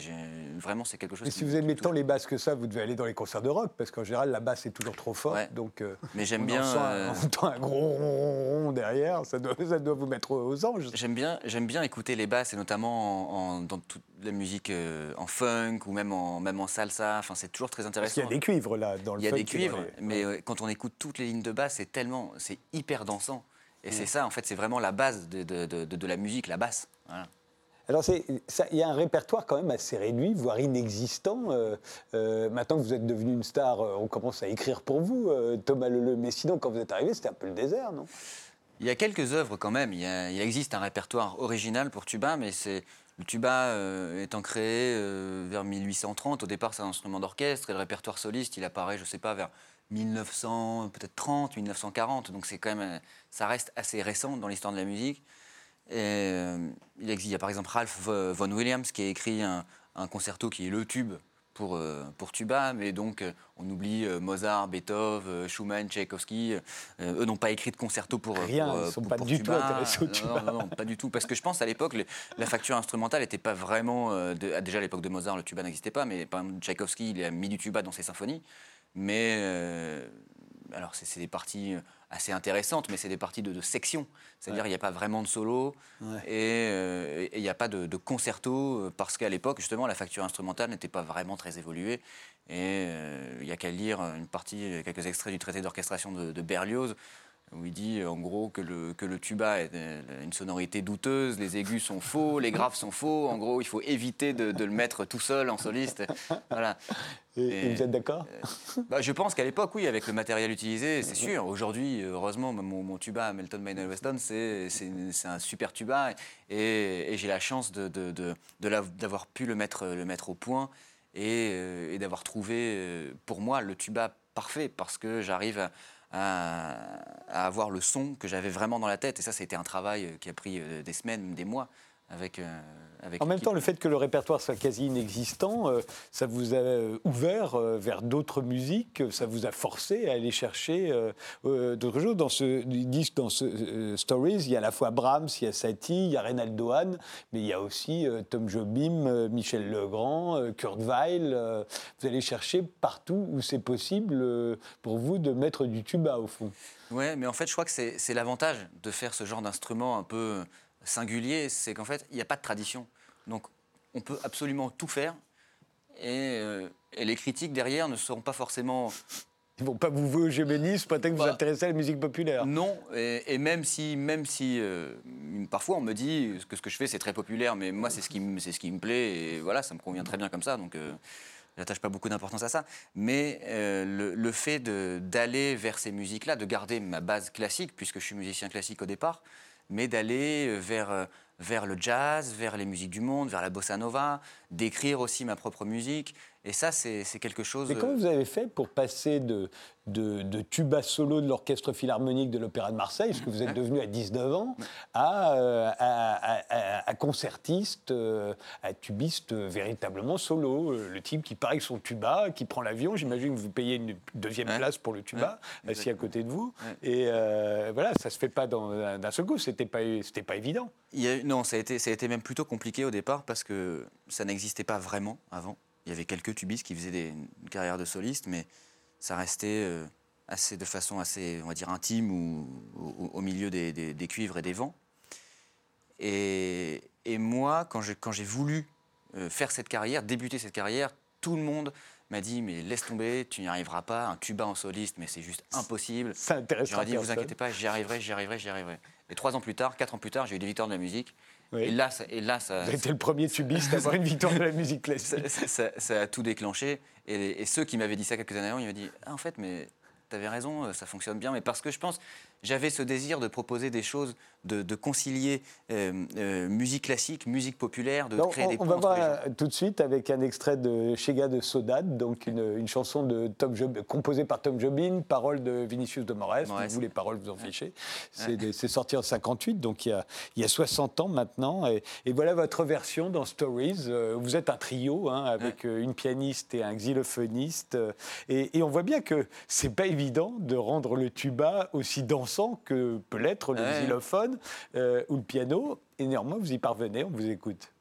vraiment c'est quelque chose. Et si vous aimez tant les basses que ça, vous devez aller dans les concerts de rock, parce qu'en général la basse est toujours trop forte, donc. Euh, mais j'aime bien. Euh, *laughs* on entend un gros rond derrière, ça doit, ça doit vous mettre aux anges. J'aime bien, j'aime bien écouter les basses, et notamment dans toute la musique en funk ou même en, même en salsa. Enfin, c'est toujours très intéressant. Il y a des cuivres là dans le Il y a des cuivres, mais euh, quand on écoute toutes les lignes de basse, c'est tellement, c'est hyper dansant. Et c'est ça, en fait, c'est vraiment la base de, de, de, la musique, la basse. Alors, il y a un répertoire quand même assez réduit, voire inexistant. Euh, euh, maintenant que vous êtes devenu une star, on commence à écrire pour vous, Thomas Leleu. Mais sinon, quand vous êtes arrivé, c'était un peu le désert, non? Il y a quelques œuvres quand même. Il, y a- il existe un répertoire original pour tuba, mais c'est le tuba euh, étant créé euh, vers 1830. Au départ, c'est un instrument d'orchestre et le répertoire soliste, il apparaît, je sais pas, vers 1900, peut-être 30, 1940. Donc c'est quand même, euh, ça reste assez récent dans l'histoire de la musique. Euh, il y a par exemple Ralph Vaughan Williams qui a écrit un concerto qui est le tube pour, euh, pour tuba, mais donc euh, on oublie euh, Mozart, Beethoven, Schumann, Tchaïkovski. Eux n'ont pas écrit de concerto pour Rien, pour, ils sont pour- pas pour du tout tuba. intéressés au tuba. Non, non, non, pas du tout. Parce que je pense à l'époque, la facture instrumentale n'était pas vraiment. de- ah, déjà à l'époque de Mozart, le tuba n'existait pas, mais par exemple, Tchaïkovski, il a mis du tuba dans ses symphonies. Mais euh, alors, c'est des parties assez intéressantes, mais c'est des parties de, de section. C'est-à-dire, il n'y a pas vraiment de solo Ouais. et euh, et il n'y a pas de, de concerto euh, parce qu'à l'époque, justement, la facture instrumentale n'était pas vraiment très évoluée. Et euh, il n'y a qu'à lire une partie, quelques extraits du traité d'orchestration de, de Berlioz, où il dit euh, en gros que le, que le tuba est euh, une sonorité douteuse, les aigus sont faux, les graves sont faux. En gros, il faut éviter de, de le mettre tout seul en soliste. Voilà. Et, et Et- vous êtes d'accord Bah, je pense qu'à l'époque, oui, avec le matériel utilisé, c'est sûr. Aujourd'hui, heureusement, mon, mon tuba Melton Maynard Weston, c'est un super tuba. Et, et j'ai la chance de- de- de- de d'avoir pu le mettre, le mettre au point et, euh, et d'avoir trouvé, euh, pour moi, le tuba parfait parce que j'arrive à, à- avoir le son que j'avais vraiment dans la tête. Et ça, c'était un travail euh, qui a pris euh, des semaines, des mois avec. euh, avec En même temps, le fait que le répertoire soit quasi inexistant, euh, ça vous a euh, ouvert euh, vers d'autres musiques, ça vous a forcé à aller chercher d'autres choses. Dans ce disque, dans ce Stories, il y a à la fois Brahms, il y a Satie, il y a Reynaldo Hahn, mais il y a aussi Tom Jobim, Michel Legrand, Kurt Weill. vous allez chercher partout où c'est possible pour vous de mettre du tuba au fond. Ouais, mais en fait, je crois que c'est l'avantage de faire ce genre d'instrument un peu singulier, c'est qu'en fait, il n'y a pas de tradition. Donc, on peut absolument tout faire. Et, euh, et les critiques derrière ne seront pas forcément Ils vont pas vous vouer au géménisme, peut-être que vous Bah, intéressez à la musique populaire. non. Et, et même si, même si euh, parfois on me dit que ce que je fais c'est très populaire, mais moi c'est ce qui, me- c'est ce qui me plaît et voilà, ça me convient très bien comme ça. Donc, euh, j'attache pas beaucoup d'importance à ça. Mais euh, le, le fait d'aller vers ces musiques-là, de garder ma base classique, puisque je suis musicien classique au départ, mais d'aller euh, vers, euh, vers le jazz, vers les musiques du monde, vers la bossa nova, d'écrire aussi ma propre musique. Et ça, c'est quelque chose. Mais comment vous avez fait pour passer de, de, de tuba solo de l'Orchestre Philharmonique de l'Opéra de Marseille, ce que vous êtes devenu à 19 ans, à, euh, à, à- à- à concertiste, euh, à tubiste euh, véritablement solo euh, Le type qui part avec son tuba, qui prend l'avion, j'imagine que vous payez une deuxième place pour le tuba, assis à côté de vous. Et euh, voilà, ça se fait pas d'un seul coup, c'était pas, pas évident. Il y a eu- non, ça a, été, ça a été même plutôt compliqué au départ parce que ça n'existait pas vraiment avant. Il y avait quelques tubistes qui faisaient des, une carrière de soliste, mais ça restait euh, assez, de façon assez, on va dire, intime ou au, au milieu des, des- des cuivres et des vents. Et, et moi, quand j'ai, quand j'ai voulu euh, faire cette carrière, débuter cette carrière, tout le monde m'a dit mais laisse tomber, tu n'y arriveras pas, un tuba en soliste, mais c'est juste impossible. Ça J'aurais dit, vous inquiétez pas, j'y arriverai, j'y arriverai, j'y arriverai. Et trois ans plus tard, quatre ans plus tard, j'ai eu des victoires de la musique. Oui. Et là, ça, et là, ça, Vous avez été le premier tubiste à avoir une victoire de la musique classique. ça, *laughs* ça- ça- ça a tout déclenché. Et, et ceux qui m'avaient dit ça quelques années avant, ils m'ont dit, ah, en fait, mais t'avais raison, ça fonctionne bien. Mais parce que je pense, j'avais ce désir de proposer des choses, de, de concilier euh, euh, musique classique, musique populaire, de créer on, des on va voir tout de suite avec un extrait de Chega de Sodade, donc une, une chanson de Tom Job, composée par Tom Jobim, paroles de Vinicius de Moraes. Vous, les paroles, vous en fichez. C'est sorti en 58, donc il y a, il y a 60 ans maintenant. Et, et voilà votre version dans Stories. Euh, Vous êtes un trio hein, avec une pianiste et un xylophoniste. Et, et on voit bien que c'est pas évident de rendre le tuba aussi dansant que peut l'être le Ouais. Euh, ou le piano. Et néanmoins, vous y parvenez, on vous écoute.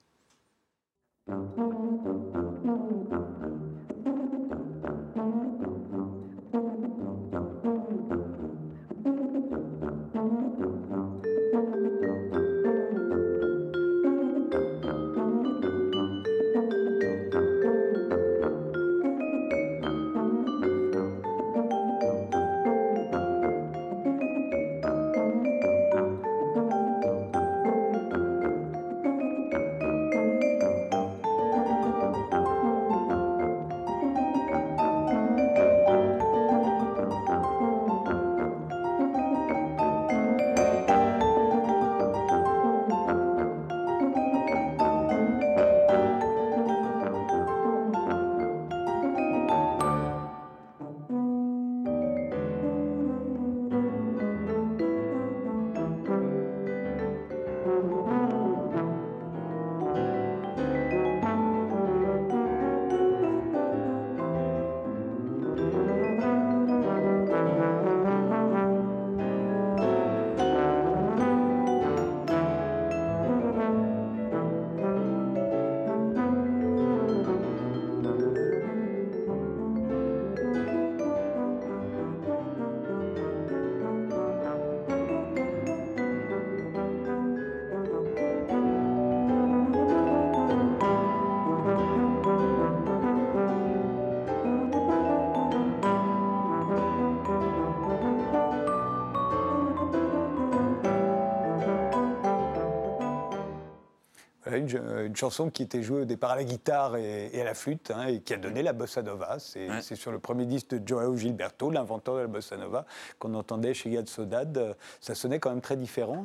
Une, chanson qui était jouée au départ à la guitare et, à la flûte, hein, et qui a donné la bossa nova. C'est sur le premier disque de Joao Gilberto, l'inventeur de la bossa nova, qu'on entendait chez Yad Sodad. Ça sonnait quand même très différent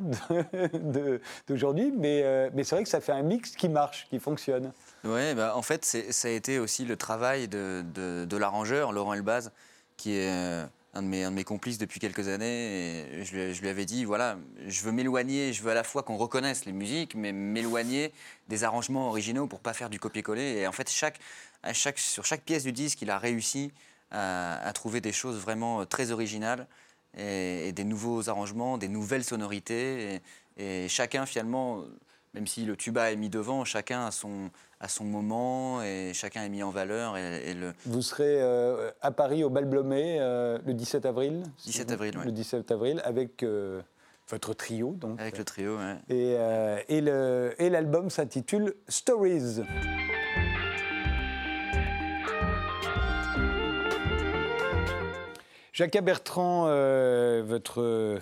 *laughs* d'aujourd'hui, mais, euh, mais c'est vrai que ça fait un mix qui marche, qui fonctionne. Oui, bah, en fait, ça a été aussi le travail de, de, l'arrangeur, Laurent Elbaz, qui est euh, un de, mes, complices depuis quelques années. Je, lui, avais dit voilà, je veux m'éloigner, je veux à la fois qu'on reconnaisse les musiques, mais m'éloigner des arrangements originaux pour pas faire du copier-coller. Et en fait, sur chaque pièce du disque, il a réussi à, trouver des choses vraiment très originales et, des nouveaux arrangements, des nouvelles sonorités. Et chacun, finalement, même si le tuba est mis devant, chacun a son, à son moment et chacun est mis en valeur. Et, le... Vous serez euh, à Paris au Bal Blomet euh, le 17 avril 17 avril, oui. Le 17 avril avec euh, votre trio. Donc. Avec le trio, oui. Et, et l'album s'intitule Stories. Jacques Bertrand, votre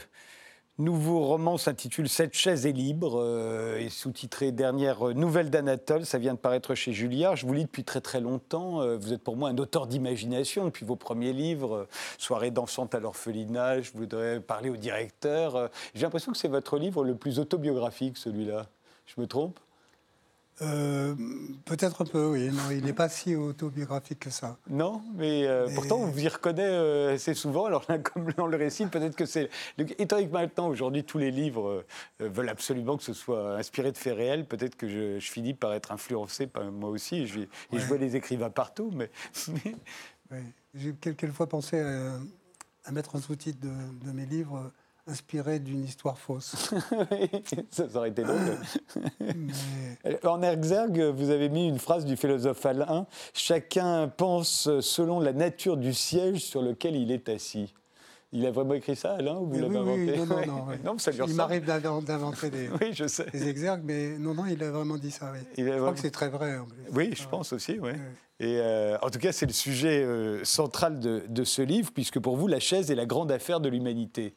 Nouveau roman s'intitule Cette chaise est libre euh, et sous-titré Dernière nouvelle d'Anatole. Ça vient de paraître chez Julliard. Je vous lis depuis très très longtemps. Euh, vous êtes pour moi un auteur d'imagination depuis vos premiers livres, euh, Soirée dansante à l'orphelinat. Je voudrais parler au directeur. J'ai l'impression que c'est votre livre le plus autobiographique, celui-là. Je me trompe? Euh, peut-être un peu, oui. Non, il n'est pas si autobiographique que ça. Non, mais euh, pourtant, on vous y reconnaît euh, assez souvent. Alors *laughs* comme dans le récit, peut-être que c'est... Étant donné que maintenant, aujourd'hui, tous les livres veulent absolument que ce soit inspiré de faits réels, peut-être que je, finis par être influencé par moi aussi. Et je, et je vois les écrivains partout, mais... *laughs* J'ai quelquefois pensé à, mettre un sous-titre de, de mes livres inspiré d'une histoire fausse. *laughs* ça, aurait été drôle. En exergue, vous avez mis une phrase du philosophe Alain Chacun pense selon la nature du siège sur lequel il est assis. Il a vraiment écrit ça, Alain, ou vous l'avez inventé oui, non, non, non, *laughs* ça lui Il m'arrive d'inventer des, *laughs* oui, je sais. des exergues, mais non, non, il a vraiment dit ça. Je crois que c'est très vrai. Oui, je pense aussi, oui. Et euh, en tout cas, c'est le sujet euh, central de, de, ce livre, puisque pour vous, la chaise est la grande affaire de l'humanité.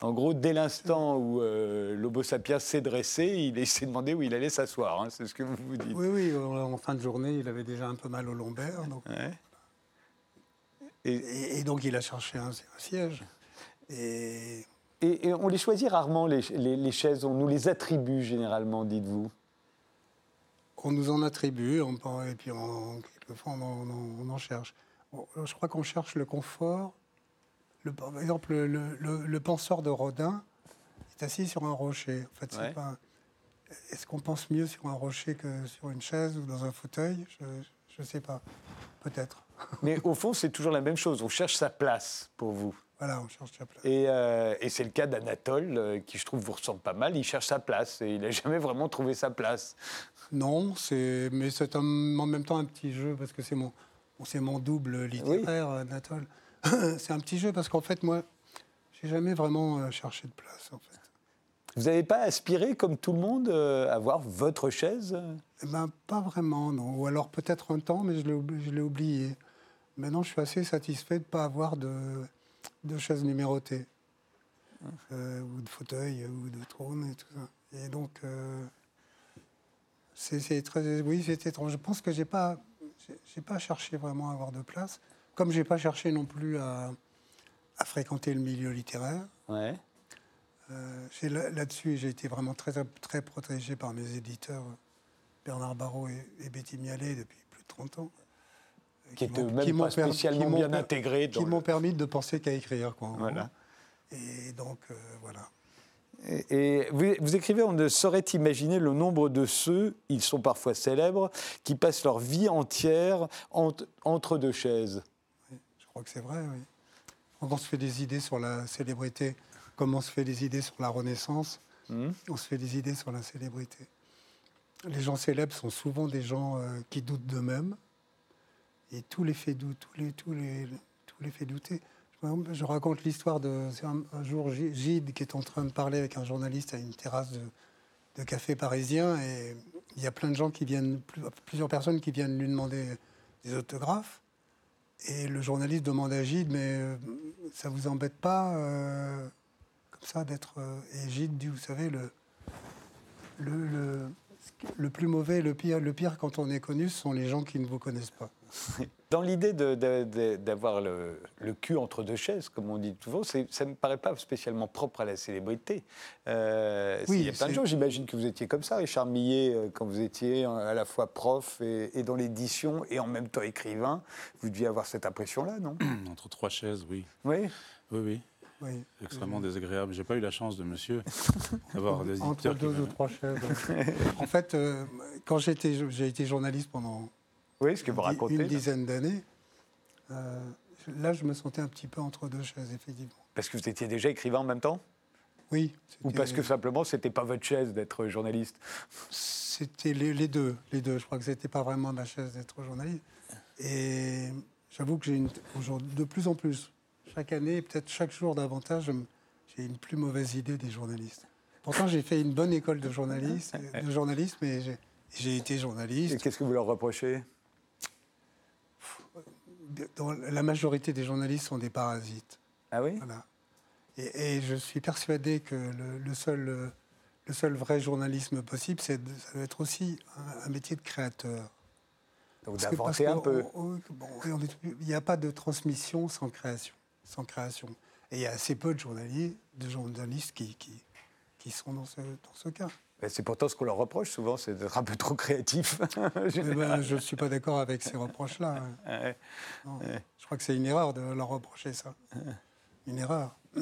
En gros, dès l'instant où euh, l'Homo sapiens s'est dressé, il s'est demandé où il allait s'asseoir. Hein, c'est ce que vous vous dites. Oui, oui. En fin de journée, il avait déjà un peu mal au lombaire. Donc... Et, donc, il a cherché un, siège. Et... et... on les choisit rarement, les, les, chaises. On nous les attribue généralement, dites-vous. On nous en attribue, on, et puis on, quelquefois on, en cherche. je crois qu'on cherche le confort le, par exemple, le, penseur de Rodin est assis sur un rocher. En fait, Est-ce qu'on pense mieux sur un rocher que sur une chaise ou dans un fauteuil? Je ne sais pas. Peut-être. Mais au fond, c'est toujours la même chose. On cherche sa place pour vous. Voilà, on cherche sa place. Et, euh, c'est le cas d'Anatole, euh, qui je trouve vous ressemble pas mal. Il cherche sa place et il n'a *laughs* jamais vraiment trouvé sa place. Non, mais c'est en même temps un petit jeu parce que c'est mon, c'est mon double littéraire, Anatole. *laughs* c'est un petit jeu parce qu'en fait, moi, j'ai jamais vraiment euh, cherché de place. En fait. Vous n'avez pas aspiré, comme tout le monde, à avoir votre chaise? Eh ben, Pas vraiment, non. Ou alors peut-être un temps, mais je l'ai oublié. Maintenant, je suis assez satisfait de ne pas avoir de, de chaise numérotée. Euh, ou de fauteuil, ou de trône, et tout ça. Et donc, c'est très... Oui, c'est étrange. Je pense que je n'ai pas, pas cherché vraiment à avoir de place. Comme je n'ai pas cherché non plus à, fréquenter le milieu littéraire, ouais. Euh, là-dessus, j'ai été vraiment très, très protégé par mes éditeurs, Bernard Barrault et, Betty Mialet, depuis plus de 30 ans. Qui étaient même pas spécialement bien intégrés. Qui m'ont permis de penser qu'à écrire. Quoi, voilà. Et donc, euh, voilà. Et, vous, écrivez, on ne saurait imaginer le nombre de ceux, ils sont parfois célèbres, qui passent leur vie entière entre deux chaises. Je crois que c'est vrai, oui. on se fait des idées sur la célébrité, comme on se fait des idées sur la Renaissance, hmm. on se fait des idées sur la célébrité. Les gens célèbres sont souvent des gens euh, qui doutent d'eux-mêmes, et tout les fait, douter, tous les, tous les, tous. Je raconte l'histoire de. Un, jour, Gide qui est en train de parler avec un journaliste à une terrasse de, café parisien, et il y a plein de gens qui viennent, plusieurs personnes qui viennent lui demander des autographes. Et le journaliste demande à Gide, mais euh, ça vous embête pas euh, comme ça d'être. Euh, et Gide dit, vous savez, Le plus mauvais, le pire, le pire quand on est connu, ce sont les gens qui ne vous connaissent pas. *laughs* Dans l'idée d'avoir le, le cul entre deux chaises, comme on dit souvent, c'est- ça ne me paraît pas spécialement propre à la célébrité. Euh, Oui, il y a plein de gens, j'imagine que vous étiez comme ça, Richard Millet, euh, quand vous étiez euh, à la fois prof et, et dans l'édition et en même temps écrivain. Vous deviez avoir cette impression-là, non *clears throat* Entre trois chaises, oui. Oui. Oui, oui. Oui. Extrêmement désagréable. J'ai pas eu la chance de monsieur *laughs* d'avoir des Entre qui deux ou trois chaises. *laughs* en fait, euh, quand j'ai été journaliste pendant Oui, ce que vous racontez. une dizaine d'années, euh, là, je me sentais un petit peu entre deux chaises, effectivement. Parce que vous étiez déjà écrivain en même temps? Oui. Ou parce que simplement, c'était pas votre chaise d'être journaliste? C'était les, les deux, les deux. Je crois que c'était pas vraiment ma chaise d'être journaliste. Et j'avoue que j'ai une, de plus en plus, chaque année, peut-être chaque jour davantage, j'ai une plus mauvaise idée des journalistes. Pourtant, j'ai fait une bonne école de journaliste, *laughs* de journalisme, mais j'ai, été Et journaliste. qu'est-ce que vous leur reprochez? Dans- la majorité des journalistes sont des parasites. Ah oui? Voilà. Et, et je suis persuadé que le, le seul, le seul vrai journalisme possible, c'est ça doit être aussi un, un métier de créateur. Donc d'inventer un peu. il n'y a pas de transmission sans création. Sans création. Et il y a assez peu de journalistes, de journalistes qui, qui, qui sont dans ce, dans ce cas. Ben, C'est pourtant ce qu'on leur reproche souvent, c'est d'être un peu trop créatif. *laughs* *laughs* Ben, je ne suis pas d'accord avec ces reproches-là. hein. Je crois que c'est une erreur de leur reprocher ça. Une erreur. *clears throat*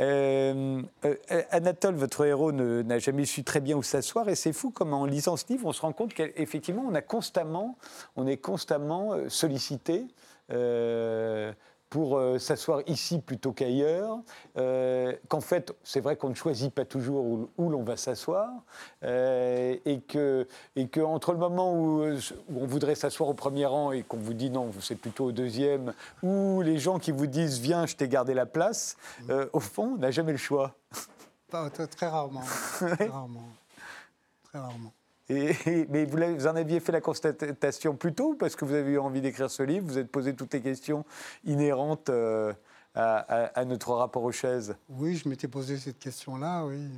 Euh, euh, Anatole, votre héros, n'a jamais su très bien où s'asseoir et c'est fou comme en lisant ce livre, on se rend compte qu'effectivement, on, a constamment, on est constamment euh, sollicité euh, pour euh, s'asseoir ici plutôt qu'ailleurs, euh, qu'en fait, c'est vrai qu'on ne choisit pas toujours où, où l'on va s'asseoir euh, et que, et que entre le moment où, où on voudrait s'asseoir au premier rang et qu'on vous dit non, c'est plutôt au deuxième, ou les gens qui vous disent viens, je t'ai gardé la place, euh, au fond, on n'a jamais le choix. Pas- *laughs* très rarement. Très rarement. Très rarement. Et, et- mais vous, en aviez fait la constatation plus tôt parce que vous avez eu envie d'écrire ce livre, vous êtes posé toutes les questions inhérentes euh, à, à- à notre rapport aux chaises. Oui, je m'étais posé cette question-là, oui.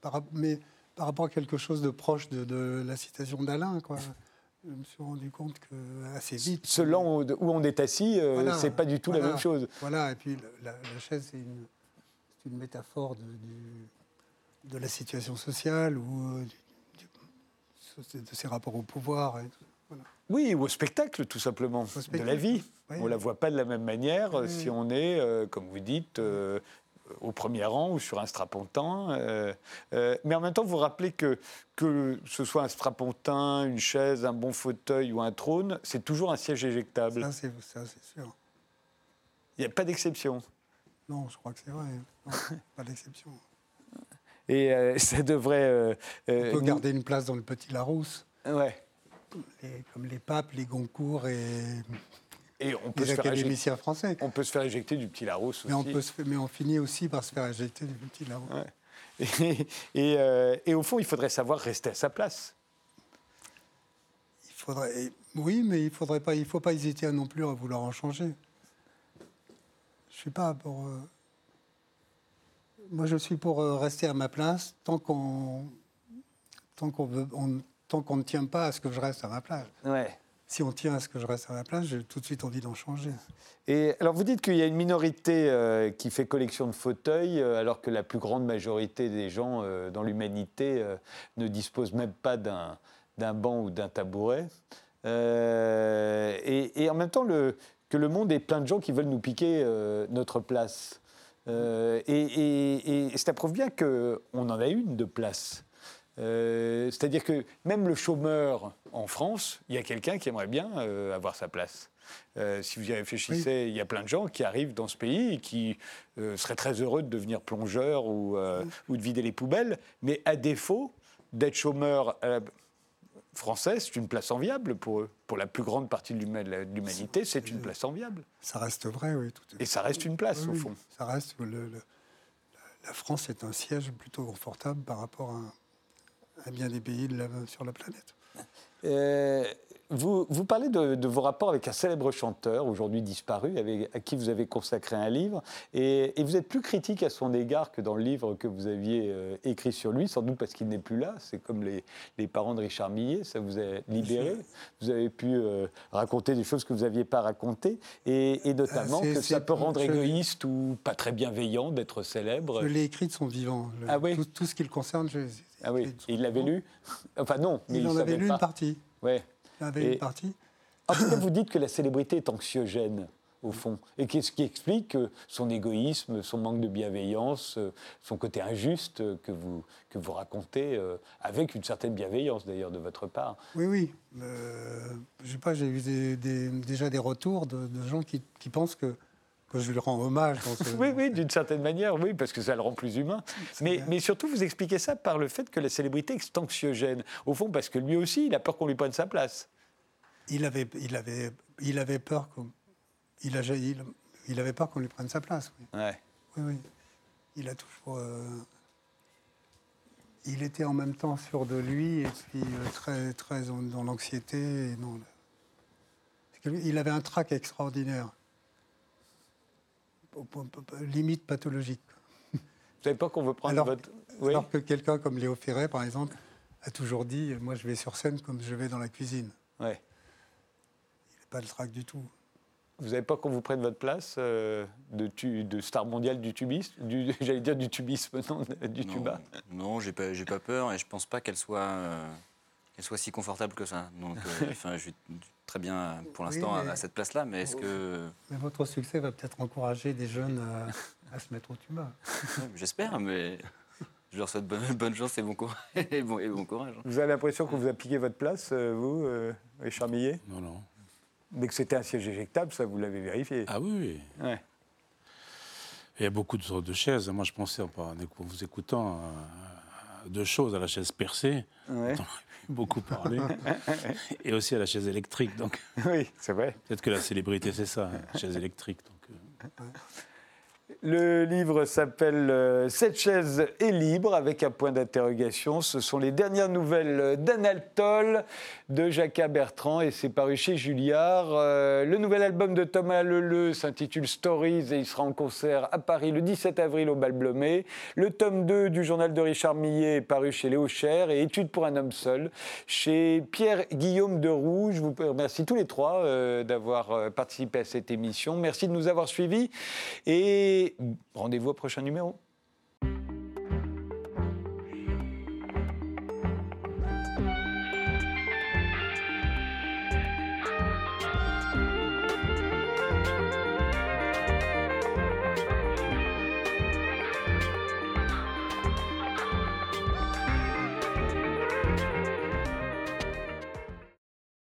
Par mais par rapport à quelque chose de proche de, de la citation d'Alain, quoi. Je me suis rendu compte que assez vite. Selon où on est assis, euh, Voilà, c'est pas du tout la même chose. Voilà, et puis la, chaise, c'est une, métaphore de, du- de la situation sociale ou euh, du- de ses rapports au pouvoir. et tout. Voilà. Oui, ou au spectacle, tout simplement, de la vie. oui. On ne la voit pas de la même manière euh, Oui, si on est, euh, comme vous dites, euh, au premier rang ou sur un strapontin. euh, euh, mais en même temps, vous rappelez que que ce soit un strapontin, une chaise, un bon fauteuil ou un trône, c'est toujours un siège éjectable. Ça, c'est sûr. Il n'y a pas d'exception. Non, je crois que c'est vrai. Non, pas d'exception. Et euh, *laughs* ça devrait... euh, euh, On peut garder une place dans le petit Larousse, Ouais. les- comme les papes, les Goncourt et Et on peut, les se faire français. on peut se faire éjecter du petit Larousse aussi. Mais on, peut se, mais on finit aussi par se faire éjecter du petit Larousse. Ouais. *laughs* Et, et, euh, et au fond, il faudrait savoir rester à sa place. Il faudrait, oui, mais il faudrait pas, il faut pas hésiter non plus à vouloir en changer. Je suis pas pour. euh, moi, je suis pour euh, rester à ma place tant qu'on, tant qu'on ne tient pas à ce que je reste à ma place. Ouais. Si on tient à ce que je reste à ma place, j'ai tout de suite envie d'en changer. Et alors, vous dites qu'il y a une minorité euh, qui fait collection de fauteuils, euh, alors que la plus grande majorité des gens euh, dans l'humanité ne disposent même pas d'un d'un banc ou d'un tabouret. Et, et en même temps, le, que le monde est plein de gens qui veulent nous piquer notre place. Euh, et et, et ça prouve bien qu'on en a une de place. Euh, C'est-à-dire que même le chômeur en France, il y a quelqu'un qui aimerait bien euh, avoir sa place. Euh, si vous y réfléchissez, il y a plein de gens qui arrivent dans ce pays et qui euh, seraient très heureux de devenir plongeurs ou, euh, ou de vider les poubelles, mais à défaut d'être chômeur à la- français, c'est une place enviable pour eux. Pour la plus grande partie de l'huma- de l'humanité, c'est une place enviable. Ça reste vrai, oui. Tout Et ça reste une place, Oui, au oui, fond. Ça reste. Le, le- la France est un siège plutôt confortable par rapport à, à bien des pays de la- sur la planète. Euh, vous, vous parlez de, vos rapports avec un célèbre chanteur, aujourd'hui disparu, avec, à qui vous avez consacré un livre, et, vous êtes plus critique à son égard que dans le livre que vous aviez euh, écrit sur lui, sans doute parce qu'il n'est plus là. C'est comme les, les, parents de Richard Millet, ça vous a libéré. Vous avez pu euh, raconter des choses que vous n'aviez pas racontées, et, notamment que ça peut rendre égoïste ou pas très bienveillant d'être célèbre. Je l'ai écrit de son vivant. ah oui. tout, ce qui le concerne, je, ah oui, il l'avait lu? Enfin non, mais il, en avait lu une partie. Ouais. Il avait une partie. En tout cas, vous dites que la célébrité est anxiogène au fond. Et qu'est-ce qui explique son égoïsme, son manque de bienveillance, son côté injuste que vous, que vous racontez, euh, avec une certaine bienveillance d'ailleurs de votre part? Oui, oui. Euh, je sais pas, j'ai eu déjà des retours de, gens qui, qui, pensent que que je lui rends hommage. *laughs* oui, oui, d'une certaine manière, oui, parce que ça le rend plus humain. Mais, mais, surtout, vous expliquez ça par le fait que la célébrité est anxiogène. Au fond, parce que lui aussi, il a peur qu'on lui prenne sa place. Il avait, il avait, il avait peur qu'on, il, a, il, il, avait peur qu'on lui prenne sa place. Oui. Ouais. oui, oui. Il a toujours. Euh, il était en même temps sûr de lui et puis euh, très, très dans l'anxiété. Non, il avait un trac extraordinaire limite pathologique. Vous savez pas qu'on veut prendre alors, votre... Alors que quelqu'un comme Léo Ferré, par exemple, a toujours dit Moi, je vais sur scène comme je vais dans la cuisine. Ouais. Il n'est pas le trac du tout. Vous n'avez pas qu'on vous prenne votre place euh, de, de, star mondiale du tubisme J'allais dire du tubisme, non, du tuba? Non, j'ai pas, pas peur et je pense pas qu'elle soit, euh, soit si confortable que ça. Donc, *laughs* euh, enfin, je très bien pour l'instant à, cette place-là, mais est-ce que... Mais votre succès va peut-être encourager des jeunes à, se mettre au tuba. *laughs* J'espère, mais je leur souhaite bonne, bonne chance et bon, courage, *laughs* et bon, et bon courage. Vous avez l'impression qu'on vous a piqué votre place, euh, vous, euh, Richard Millet Non, non. Mais que c'était un siège éjectable, ça, vous l'avez vérifié Ah oui, oui. Ouais. Il y a beaucoup de sortes de chaises. Moi, je pensais, en vous écoutant, deux choses à la chaise percée. Ouais beaucoup parlé, *laughs* et aussi à la chaise électrique. Donc, oui, c'est vrai. Peut-être que la célébrité, c'est ça, chaise électrique. Donc, euh. Le livre s'appelle euh, Cette chaise est libre avec un point d'interrogation. Ce sont les dernières nouvelles d'Anatole de Jacques Bertrand et c'est paru chez Julliard. Euh, le nouvel album de Thomas Leleu s'intitule Stories et il sera en concert à Paris le 17 avril au Bal Le tome 2 du journal de Richard Millet est paru chez Léo Cher et Études pour un homme seul chez Pierre-Guillaume de Rouge. Je vous remercie tous les trois euh, d'avoir participé à cette émission. Merci de nous avoir suivis rendez-vous au prochain numéro.